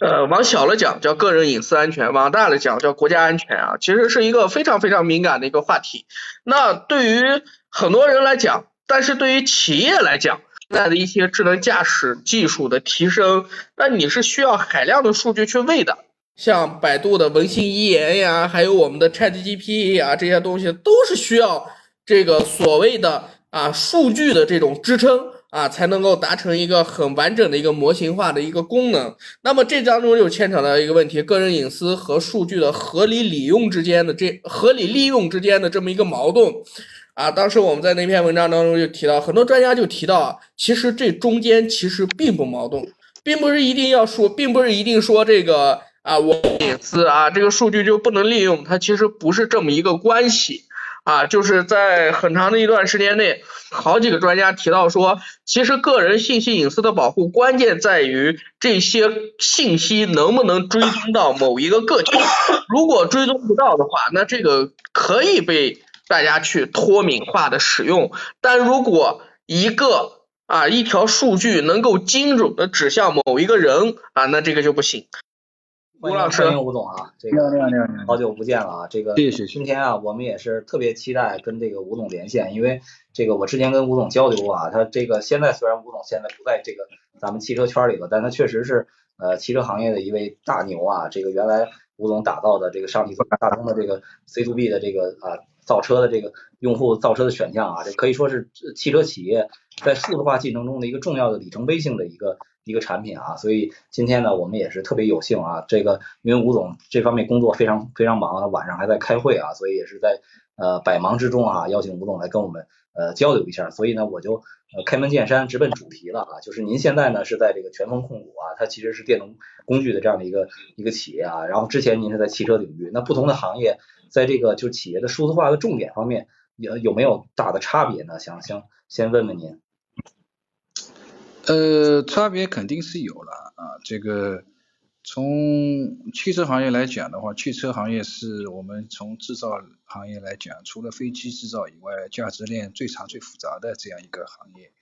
呃，往小了讲叫个人隐私安全，往大了讲叫国家安全啊，其实是一个非常非常敏感的一个话题。那对于很多人来讲，但是对于企业来讲，在的一些智能驾驶技术的提升，那你是需要海量的数据去喂的。像百度的文心一言呀，还有我们的 ChatGPT 呀，这些东西都是需要这个所谓的啊数据的这种支撑啊，才能够达成一个很完整的一个模型化的一个功能。那么这当中就牵扯到一个问题：个人隐私和数据的合理利用之间的这合理利用之间的这么一个矛盾。啊，当时我们在那篇文章当中就提到，很多专家就提到，其实这中间其实并不矛盾，并不是一定要说，并不是一定说这个啊，我隐私啊，这个数据就不能利用，它其实不是这么一个关系啊，就是在很长的一段时间内，好几个专家提到说，其实个人信息隐私的保护关键在于这些信息能不能追踪到某一个个体，如果追踪不到的话，那这个可以被。大家去脱敏化的使用，但如果一个啊一条数据能够精准的指向某一个人啊，那这个就不行。吴老师，欢迎吴总啊，这个好久不见了啊，这个。今天啊，我们也是特别期待跟这个吴总连线，因为这个我之前跟吴总交流过啊，他这个现在虽然吴总现在不在这个咱们汽车圈里了，但他确实是呃汽车行业的一位大牛啊。这个原来吴总打造的这个上汽大众的这个 C to B 的这个啊。造车的这个用户造车的选项啊，这可以说是汽车企业在数字化进程中的一个重要的里程碑性的一个一个产品啊。所以今天呢，我们也是特别有幸啊，这个因为吴总这方面工作非常非常忙，晚上还在开会啊，所以也是在呃百忙之中啊，邀请吴总来跟我们呃交流一下。所以呢，我就呃开门见山，直奔主题了啊，就是您现在呢是在这个全峰控股啊，它其实是电动工具的这样的一个一个企业啊。然后之前您是在汽车领域，那不同的行业。在这个就企业的数字化的重点方面，有有没有大的差别呢？想想先问问您。呃，差别肯定是有了啊。这个从汽车行业来讲的话，汽车行业是我们从制造行业来讲，除了飞机制造以外，价值链最长最复杂的这样一个行业。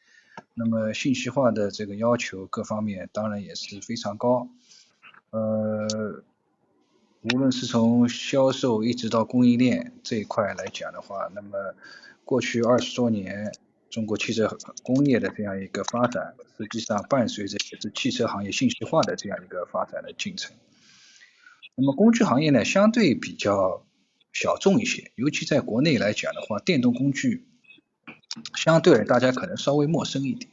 那么信息化的这个要求各方面当然也是非常高。呃。无论是从销售一直到供应链这一块来讲的话，那么过去二十多年中国汽车工业的这样一个发展，实际上伴随着也是汽车行业信息化的这样一个发展的进程。那么工具行业呢，相对比较小众一些，尤其在国内来讲的话，电动工具相对大家可能稍微陌生一点，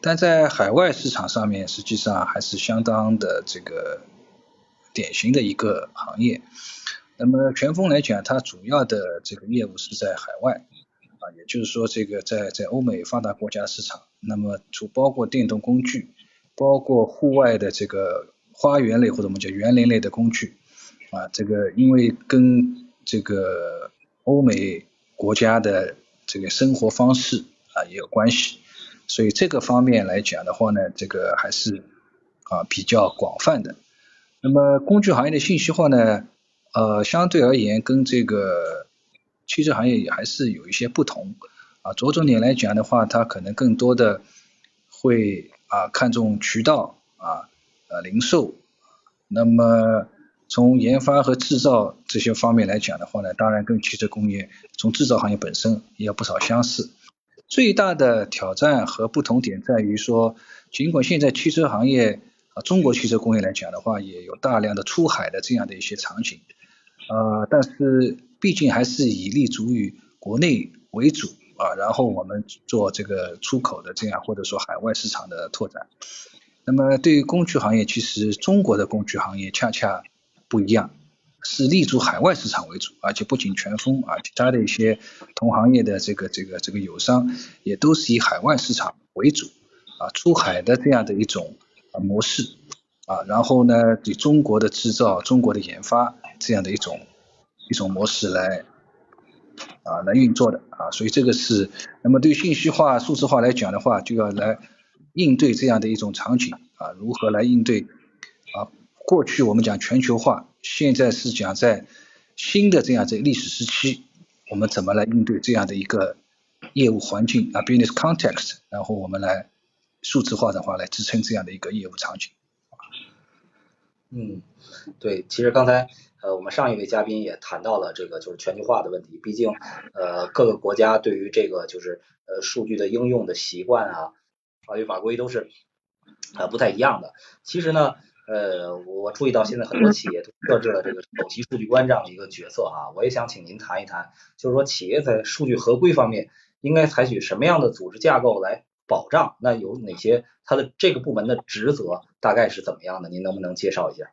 但在海外市场上面，实际上还是相当的这个。典型的一个行业，那么全峰来讲，它主要的这个业务是在海外啊，也就是说这个在在欧美发达国家市场，那么除包括电动工具，包括户外的这个花园类或者我们叫园林类的工具啊，这个因为跟这个欧美国家的这个生活方式啊也有关系，所以这个方面来讲的话呢，这个还是啊比较广泛的。那么工具行业的信息化呢，呃，相对而言跟这个汽车行业也还是有一些不同啊。着重点来讲的话，它可能更多的会啊看重渠道啊呃零售。那么从研发和制造这些方面来讲的话呢，当然跟汽车工业从制造行业本身也有不少相似。最大的挑战和不同点在于说，尽管现在汽车行业中国汽车工业来讲的话，也有大量的出海的这样的一些场景，呃，但是毕竟还是以立足于国内为主啊，然后我们做这个出口的这样或者说海外市场的拓展。那么对于工具行业，其实中国的工具行业恰恰不一样，是立足海外市场为主，而且不仅全峰啊，其他的一些同行业的这个这个这个友商也都是以海外市场为主啊，出海的这样的一种。模式啊，然后呢，以中国的制造、中国的研发这样的一种一种模式来啊来运作的啊，所以这个是那么对信息化、数字化来讲的话，就要来应对这样的一种场景啊，如何来应对啊？过去我们讲全球化，现在是讲在新的这样的历史时期，我们怎么来应对这样的一个业务环境啊，business context，然后我们来。数字化的话来支撑这样的一个业务场景。嗯，对，其实刚才呃我们上一位嘉宾也谈到了这个就是全球化的问题，毕竟呃各个国家对于这个就是呃数据的应用的习惯啊，法律法规都是呃不太一样的。其实呢呃我注意到现在很多企业都设置了这个首席数据官这样的一个角色啊，我也想请您谈一谈，就是说企业在数据合规方面应该采取什么样的组织架构来。保障那有哪些？它的这个部门的职责大概是怎么样的？您能不能介绍一下？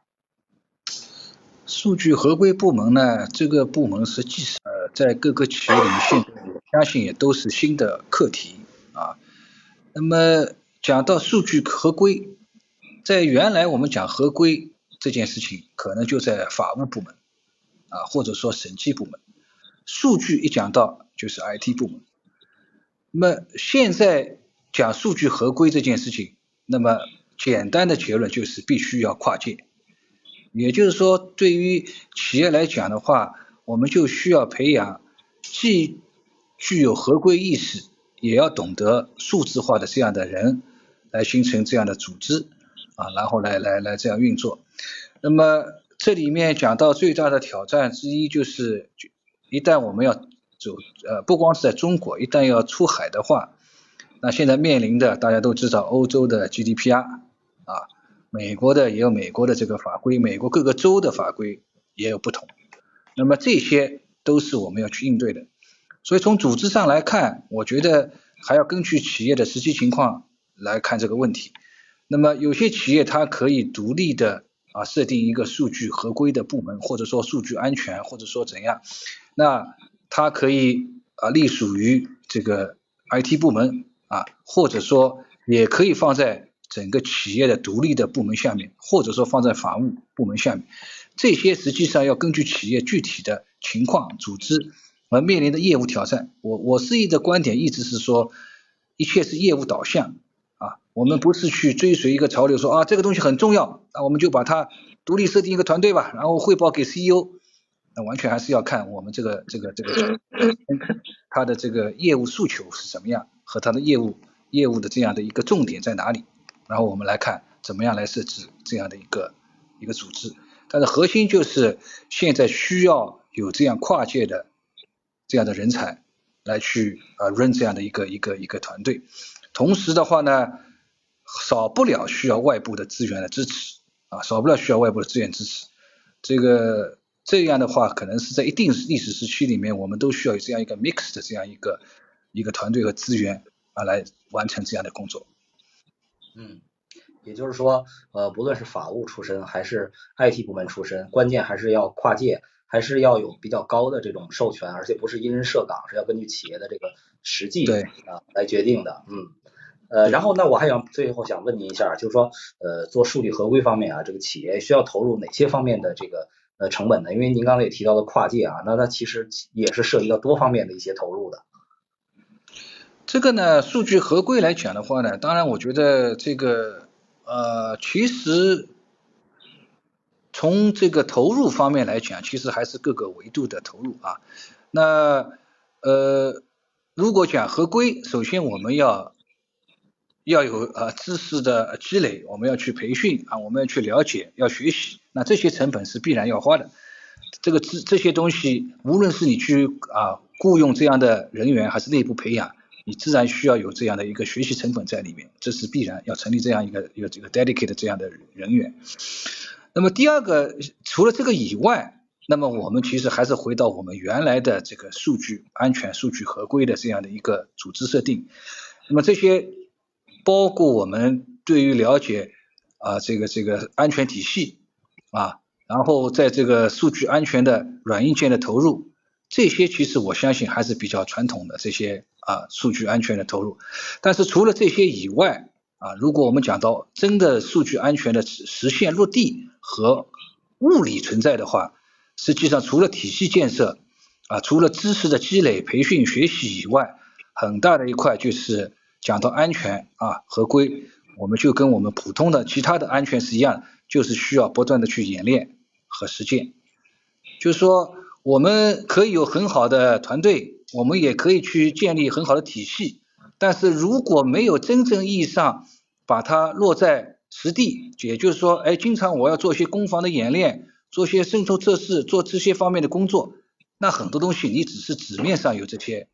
数据合规部门呢？这个部门实际上呃，在各个企业里面，现在我相信也都是新的课题啊。那么讲到数据合规，在原来我们讲合规这件事情，可能就在法务部门啊，或者说审计部门。数据一讲到就是 IT 部门。那么现在。讲数据合规这件事情，那么简单的结论就是必须要跨界，也就是说，对于企业来讲的话，我们就需要培养既具有合规意识，也要懂得数字化的这样的人，来形成这样的组织啊，然后来来来这样运作。那么这里面讲到最大的挑战之一就是，一旦我们要走呃，不光是在中国，一旦要出海的话。那现在面临的大家都知道，欧洲的 GDPR 啊，美国的也有美国的这个法规，美国各个州的法规也有不同。那么这些都是我们要去应对的。所以从组织上来看，我觉得还要根据企业的实际情况来看这个问题。那么有些企业它可以独立的啊设定一个数据合规的部门，或者说数据安全，或者说怎样，那它可以啊隶属于这个 IT 部门。啊，或者说也可以放在整个企业的独立的部门下面，或者说放在法务部门下面，这些实际上要根据企业具体的情况、组织而面临的业务挑战。我我示意的观点一直是说，一切是业务导向啊，我们不是去追随一个潮流，说啊这个东西很重要，那我们就把它独立设定一个团队吧，然后汇报给 CEO，那完全还是要看我们这个这个这个他的这个业务诉求是什么样。和它的业务业务的这样的一个重点在哪里？然后我们来看怎么样来设置这样的一个一个组织。但是核心就是现在需要有这样跨界的这样的人才来去啊 run 这样的一个一个一个团队。同时的话呢，少不了需要外部的资源的支持啊，少不了需要外部的资源支持。这个这样的话，可能是在一定历史时期里面，我们都需要有这样一个 mix 的这样一个。一个团队和资源啊，来完成这样的工作。嗯，也就是说，呃，不论是法务出身还是 IT 部门出身，关键还是要跨界，还是要有比较高的这种授权，而且不是因人设岗，是要根据企业的这个实际啊来决定的。嗯，呃，然后那我还想最后想问您一下，就是说呃做数据合规方面啊，这个企业需要投入哪些方面的这个呃成本呢？因为您刚才也提到了跨界啊，那它其实也是涉及到多方面的一些投入的。这个呢，数据合规来讲的话呢，当然我觉得这个呃，其实从这个投入方面来讲，其实还是各个维度的投入啊。那呃，如果讲合规，首先我们要要有呃知识的积累，我们要去培训啊，我们要去了解，要学习，那这些成本是必然要花的。这个这这些东西，无论是你去啊雇佣这样的人员，还是内部培养。你自然需要有这样的一个学习成本在里面，这是必然要成立这样一个有这个 dedicated 这样的人员。那么第二个，除了这个以外，那么我们其实还是回到我们原来的这个数据安全、数据合规的这样的一个组织设定。那么这些包括我们对于了解啊这个这个安全体系啊，然后在这个数据安全的软硬件的投入，这些其实我相信还是比较传统的这些。啊，数据安全的投入，但是除了这些以外，啊，如果我们讲到真的数据安全的实实现落地和物理存在的话，实际上除了体系建设，啊，除了知识的积累、培训、学习以外，很大的一块就是讲到安全啊合规，我们就跟我们普通的其他的安全是一样，就是需要不断的去演练和实践，就是说我们可以有很好的团队。我们也可以去建立很好的体系，但是如果没有真正意义上把它落在实地，也就是说，哎，经常我要做一些攻防的演练，做些渗透测试，做这些方面的工作，那很多东西你只是纸面上有这些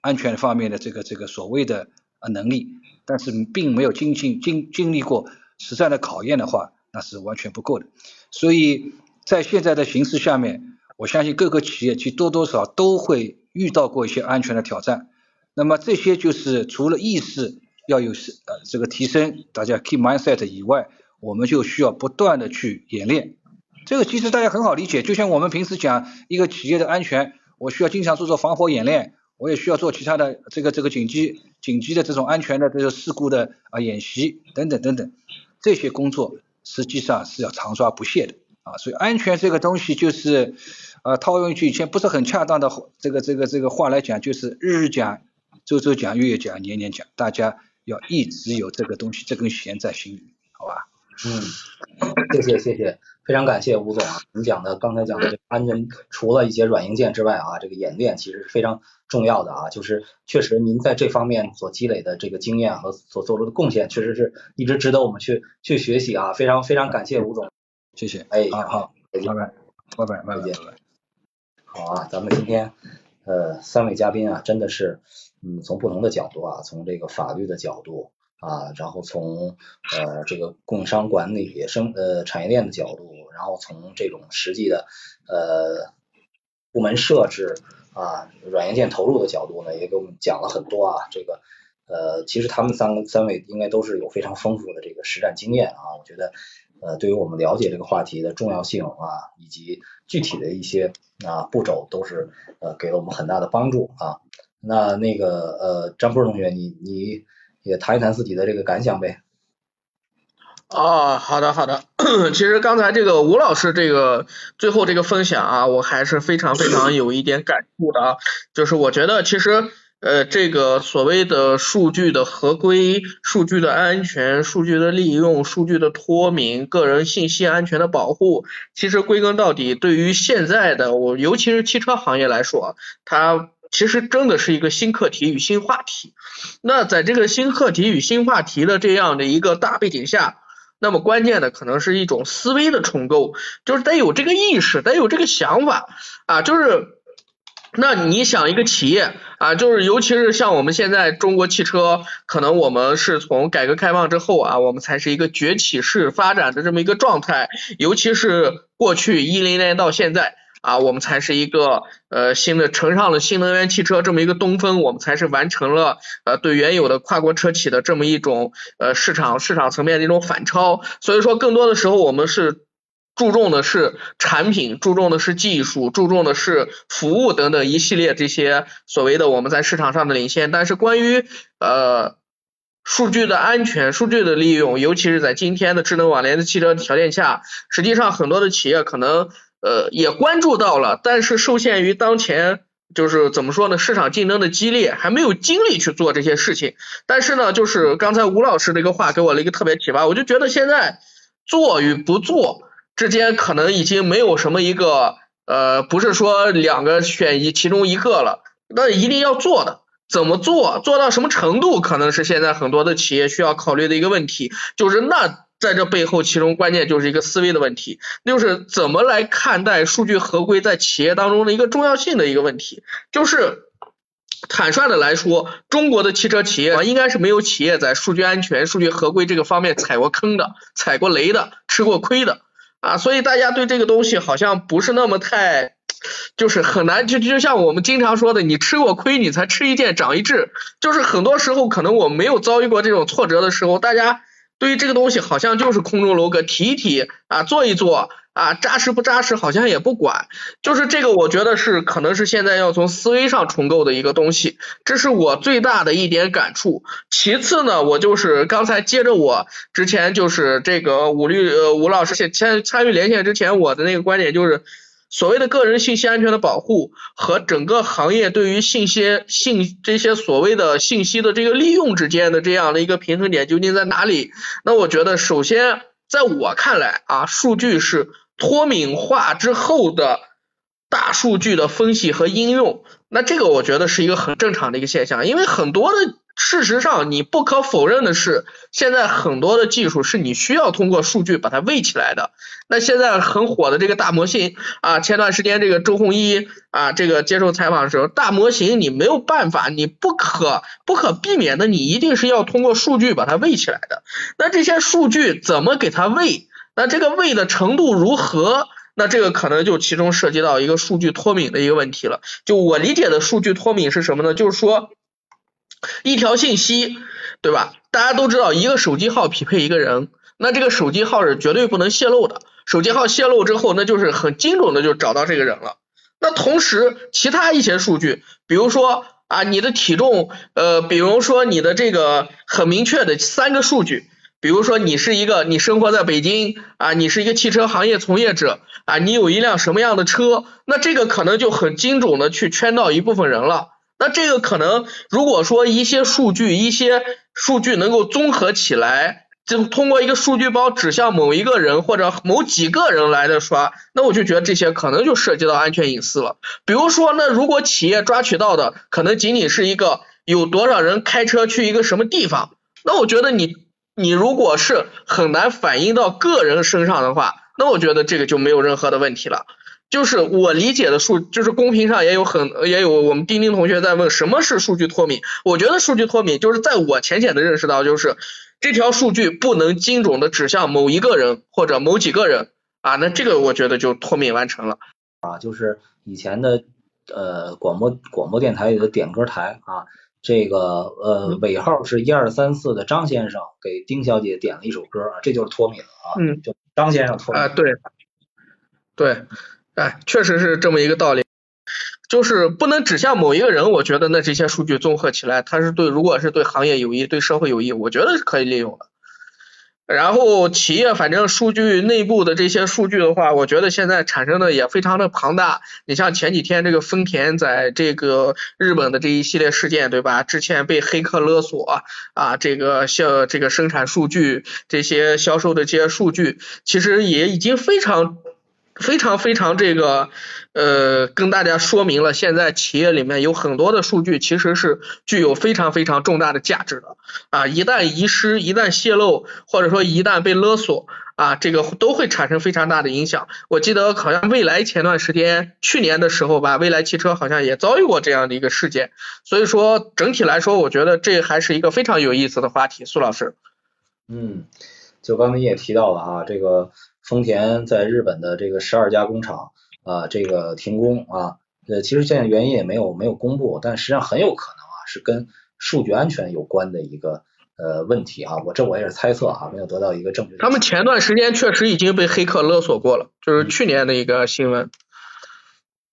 安全方面的这个这个所谓的呃能力，但是并没有经经经经历过实战的考验的话，那是完全不够的。所以在现在的形势下面，我相信各个企业其多多少都会。遇到过一些安全的挑战，那么这些就是除了意识要有是呃这个提升，大家 keep mindset 以外，我们就需要不断的去演练。这个其实大家很好理解，就像我们平时讲一个企业的安全，我需要经常做做防火演练，我也需要做其他的这个这个紧急紧急的这种安全的这个事故的啊演习等等等等，这些工作实际上是要常抓不懈的。啊，所以安全这个东西就是。呃，套用一句以前不是很恰当的这个这个这个话来讲，就是日日讲、周周讲、月月讲、年年讲，大家要一直有这个东西，这根弦在心里，好吧？嗯，谢谢谢谢，非常感谢吴总啊，您讲的刚才讲的这个安全，除了一些软硬件之外啊，这个演练其实是非常重要的啊，就是确实您在这方面所积累的这个经验和所做出的贡献，确实是一直值得我们去去学习啊，非常非常感谢吴总，谢谢，哎，好好，拜拜，拜拜，拜拜。好啊，咱们今天呃三位嘉宾啊，真的是嗯从不同的角度啊，从这个法律的角度啊，然后从呃这个供应商管理生呃产业链的角度，然后从这种实际的呃部门设置啊软硬件投入的角度呢，也给我们讲了很多啊。这个呃其实他们三个三位应该都是有非常丰富的这个实战经验啊，我觉得。呃，对于我们了解这个话题的重要性啊，以及具体的一些啊步骤，都是呃给了我们很大的帮助啊。那那个呃张波同学，你你也谈一谈自己的这个感想呗。哦，好的好的。其实刚才这个吴老师这个最后这个分享啊，我还是非常非常有一点感触的啊，就是我觉得其实。呃，这个所谓的数据的合规、数据的安全、数据的利用、数据的脱敏、个人信息安全的保护，其实归根到底，对于现在的我，尤其是汽车行业来说，它其实真的是一个新课题与新话题。那在这个新课题与新话题的这样的一个大背景下，那么关键的可能是一种思维的重构，就是得有这个意识，得有这个想法啊，就是。那你想一个企业啊，就是尤其是像我们现在中国汽车，可能我们是从改革开放之后啊，我们才是一个崛起式发展的这么一个状态。尤其是过去一零年到现在啊，我们才是一个呃新的乘上了新能源汽车这么一个东风，我们才是完成了呃对原有的跨国车企的这么一种呃市场市场层面的一种反超。所以说，更多的时候我们是。注重的是产品，注重的是技术，注重的是服务等等一系列这些所谓的我们在市场上的领先。但是关于呃数据的安全、数据的利用，尤其是在今天的智能网联的汽车条件下，实际上很多的企业可能呃也关注到了，但是受限于当前就是怎么说呢，市场竞争的激烈，还没有精力去做这些事情。但是呢，就是刚才吴老师的一个话给我了一个特别启发，我就觉得现在做与不做之间可能已经没有什么一个呃，不是说两个选一其中一个了，那一定要做的。怎么做，做到什么程度，可能是现在很多的企业需要考虑的一个问题。就是那在这背后，其中关键就是一个思维的问题，就是怎么来看待数据合规在企业当中的一个重要性的一个问题。就是坦率的来说，中国的汽车企业啊，应该是没有企业在数据安全、数据合规这个方面踩过坑的、踩过雷的、吃过亏的啊。所以大家对这个东西好像不是那么太。就是很难，就就像我们经常说的，你吃过亏，你才吃一堑长一智。就是很多时候，可能我没有遭遇过这种挫折的时候，大家对于这个东西好像就是空中楼阁，提一提啊，做一做啊，扎实不扎实好像也不管。就是这个，我觉得是可能是现在要从思维上重构的一个东西，这是我最大的一点感触。其次呢，我就是刚才接着我之前就是这个武律呃吴老师先参参与连线之前，我的那个观点就是。所谓的个人信息安全的保护和整个行业对于信息信这些所谓的信息的这个利用之间的这样的一个平衡点究竟在哪里？那我觉得，首先在我看来啊，数据是脱敏化之后的大数据的分析和应用，那这个我觉得是一个很正常的一个现象，因为很多的。事实上，你不可否认的是，现在很多的技术是你需要通过数据把它喂起来的。那现在很火的这个大模型啊，前段时间这个周鸿祎啊，这个接受采访的时候，大模型你没有办法，你不可不可避免的，你一定是要通过数据把它喂起来的。那这些数据怎么给它喂？那这个喂的程度如何？那这个可能就其中涉及到一个数据脱敏的一个问题了。就我理解的数据脱敏是什么呢？就是说。一条信息，对吧？大家都知道，一个手机号匹配一个人，那这个手机号是绝对不能泄露的。手机号泄露之后，那就是很精准的就找到这个人了。那同时，其他一些数据，比如说啊，你的体重，呃，比如说你的这个很明确的三个数据，比如说你是一个，你生活在北京啊，你是一个汽车行业从业者啊，你有一辆什么样的车，那这个可能就很精准的去圈到一部分人了。那这个可能，如果说一些数据、一些数据能够综合起来，就通过一个数据包指向某一个人或者某几个人来的刷，那我就觉得这些可能就涉及到安全隐私了。比如说，那如果企业抓取到的可能仅仅是一个有多少人开车去一个什么地方，那我觉得你你如果是很难反映到个人身上的话，那我觉得这个就没有任何的问题了。就是我理解的数，就是公屏上也有很也有我们钉钉同学在问什么是数据脱敏。我觉得数据脱敏就是在我浅浅的认识到，就是这条数据不能精准的指向某一个人或者某几个人啊，那这个我觉得就脱敏完成了啊。就是以前的呃广播广播电台里的点歌台啊，这个呃尾号是一二三四的张先生给丁小姐点了一首歌啊，这就是脱敏了啊。嗯，就张先生脱敏。啊，对，对。哎，确实是这么一个道理，就是不能指向某一个人。我觉得那这些数据综合起来，它是对，如果是对行业有益、对社会有益，我觉得是可以利用的。然后企业反正数据内部的这些数据的话，我觉得现在产生的也非常的庞大。你像前几天这个丰田在这个日本的这一系列事件，对吧？之前被黑客勒索啊，这个像这个生产数据、这些销售的这些数据，其实也已经非常。非常非常这个呃，跟大家说明了，现在企业里面有很多的数据其实是具有非常非常重大的价值的啊，一旦遗失、一旦泄露，或者说一旦被勒索啊，这个都会产生非常大的影响。我记得好像未来前段时间，去年的时候吧，未来汽车好像也遭遇过这样的一个事件。所以说整体来说，我觉得这还是一个非常有意思的话题。苏老师，嗯，就刚才你也提到了啊，这个。丰田在日本的这个十二家工厂啊，这个停工啊，呃，其实现在原因也没有没有公布，但实际上很有可能啊，是跟数据安全有关的一个呃问题啊，我这我也是猜测啊，没有得到一个证据。他们前段时间确实已经被黑客勒索过了，就是去年的一个新闻。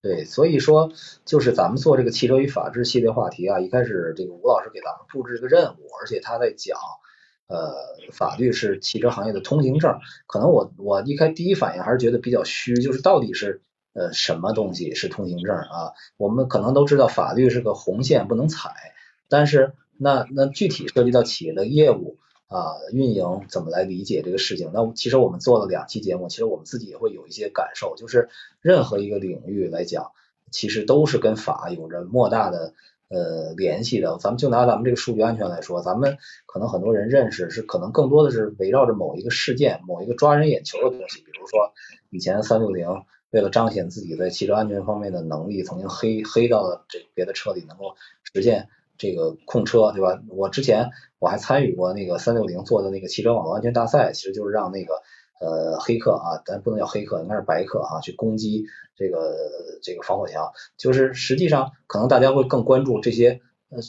对，所以说就是咱们做这个汽车与法治系列话题啊，一开始这个吴老师给咱们布置这个任务，而且他在讲，呃，法律是汽车行业的通行证。可能我我一开第一反应还是觉得比较虚，就是到底是呃什么东西是通行证啊？我们可能都知道法律是个红线不能踩，但是那那具体涉及到企业的业务。啊，运营怎么来理解这个事情？那其实我们做了两期节目，其实我们自己也会有一些感受，就是任何一个领域来讲，其实都是跟法有着莫大的呃联系的。咱们就拿咱们这个数据安全来说，咱们可能很多人认识是可能更多的是围绕着某一个事件、某一个抓人眼球的东西，比如说以前三六零为了彰显自己在汽车安全方面的能力，曾经黑黑到了这别的车里能够实现。这个控车对吧？我之前我还参与过那个三六零做的那个汽车网络安全大赛，其实就是让那个呃黑客啊，咱不能叫黑客，应该是白客啊，去攻击这个这个防火墙。就是实际上可能大家会更关注这些呃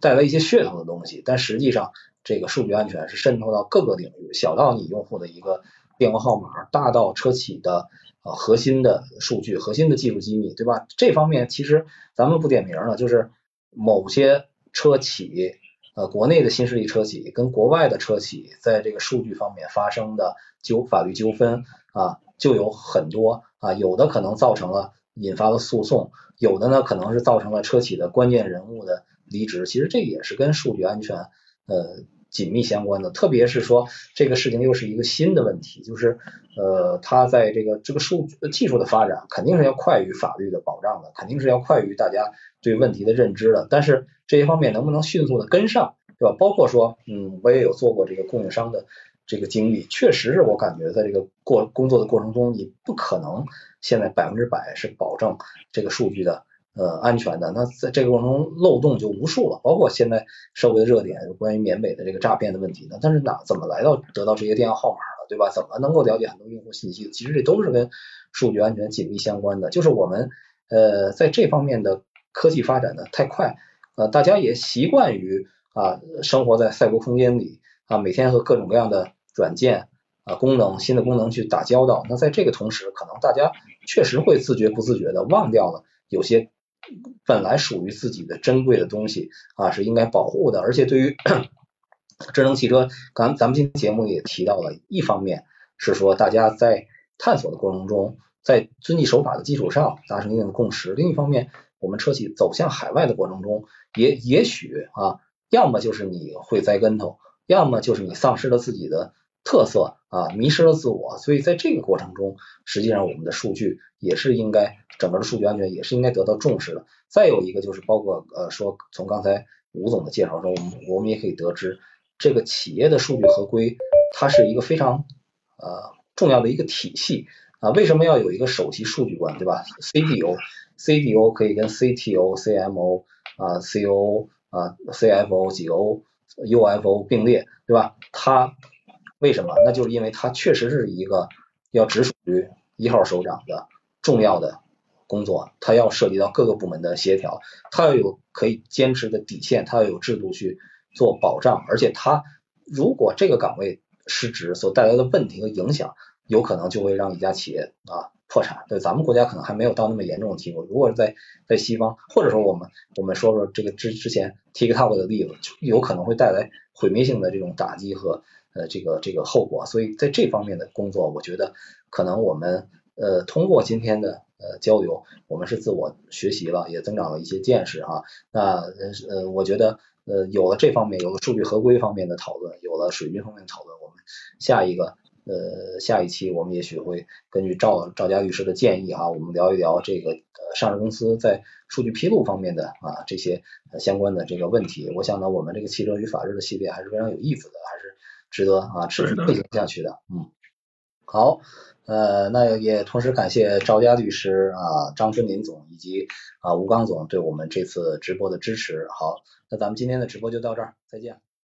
带来一些噱头的东西，但实际上这个数据安全是渗透到各个领域，小到你用户的一个电话号码，大到车企的呃核心的数据、核心的技术机密，对吧？这方面其实咱们不点名了，就是某些。车企，呃，国内的新势力车企跟国外的车企在这个数据方面发生的纠法律纠纷啊，就有很多啊，有的可能造成了引发了诉讼，有的呢可能是造成了车企的关键人物的离职。其实这也是跟数据安全呃紧密相关的，特别是说这个事情又是一个新的问题，就是呃，它在这个这个数技术的发展肯定是要快于法律的保障的，肯定是要快于大家对问题的认知的，但是。这些方面能不能迅速的跟上，对吧？包括说，嗯，我也有做过这个供应商的这个经历，确实是我感觉在这个过工作的过程中，你不可能现在百分之百是保证这个数据的呃安全的。那在这个过程中漏洞就无数了，包括现在社会的热点关于缅北的这个诈骗的问题呢。但是哪怎么来到得到这些电话号码的，对吧？怎么能够了解很多用户信息？其实这都是跟数据安全紧密相关的。就是我们呃在这方面的科技发展的太快。呃，大家也习惯于啊生活在赛博空间里啊，每天和各种各样的软件啊功能、新的功能去打交道。那在这个同时，可能大家确实会自觉不自觉的忘掉了有些本来属于自己的珍贵的东西啊是应该保护的。而且对于 智能汽车，刚咱们今天节目也提到了，一方面是说大家在探索的过程中，在遵纪守法的基础上达成一定的共识；另一方面，我们车企走向海外的过程中，也也许啊，要么就是你会栽跟头，要么就是你丧失了自己的特色啊，迷失了自我。所以在这个过程中，实际上我们的数据也是应该整个的数据安全也是应该得到重视的。再有一个就是包括呃说从刚才吴总的介绍中，我们我们也可以得知，这个企业的数据合规它是一个非常呃重要的一个体系啊。为什么要有一个首席数据官，对吧？CDO。CDO 可以跟 CTO、CMO 啊、CO 啊、CFO 几 O、UFO 并列，对吧？它为什么？那就是因为它确实是一个要直属于一号首长的重要的工作，它要涉及到各个部门的协调，它要有可以坚持的底线，它要有制度去做保障，而且它如果这个岗位失职所带来的问题和影响，有可能就会让一家企业啊。破产，对咱们国家可能还没有到那么严重的地步。如果是在在西方，或者说我们我们说说这个之之前 TikTok 的例子，就有可能会带来毁灭性的这种打击和呃这个这个后果。所以在这方面的工作，我觉得可能我们呃通过今天的呃交流，我们是自我学习了，也增长了一些见识哈。那呃我觉得呃有了这方面，有了数据合规方面的讨论，有了水军方面的讨论，我们下一个。呃，下一期我们也许会根据赵赵家律师的建议哈，我们聊一聊这个呃上市公司在数据披露方面的啊这些相关的这个问题。我想呢，我们这个汽车与法治的系列还是非常有意思的，还是值得啊持续推行下去的。嗯，好，呃，那也同时感谢赵佳律师啊、张春林总以及啊吴刚总对我们这次直播的支持。好，那咱们今天的直播就到这儿，再见。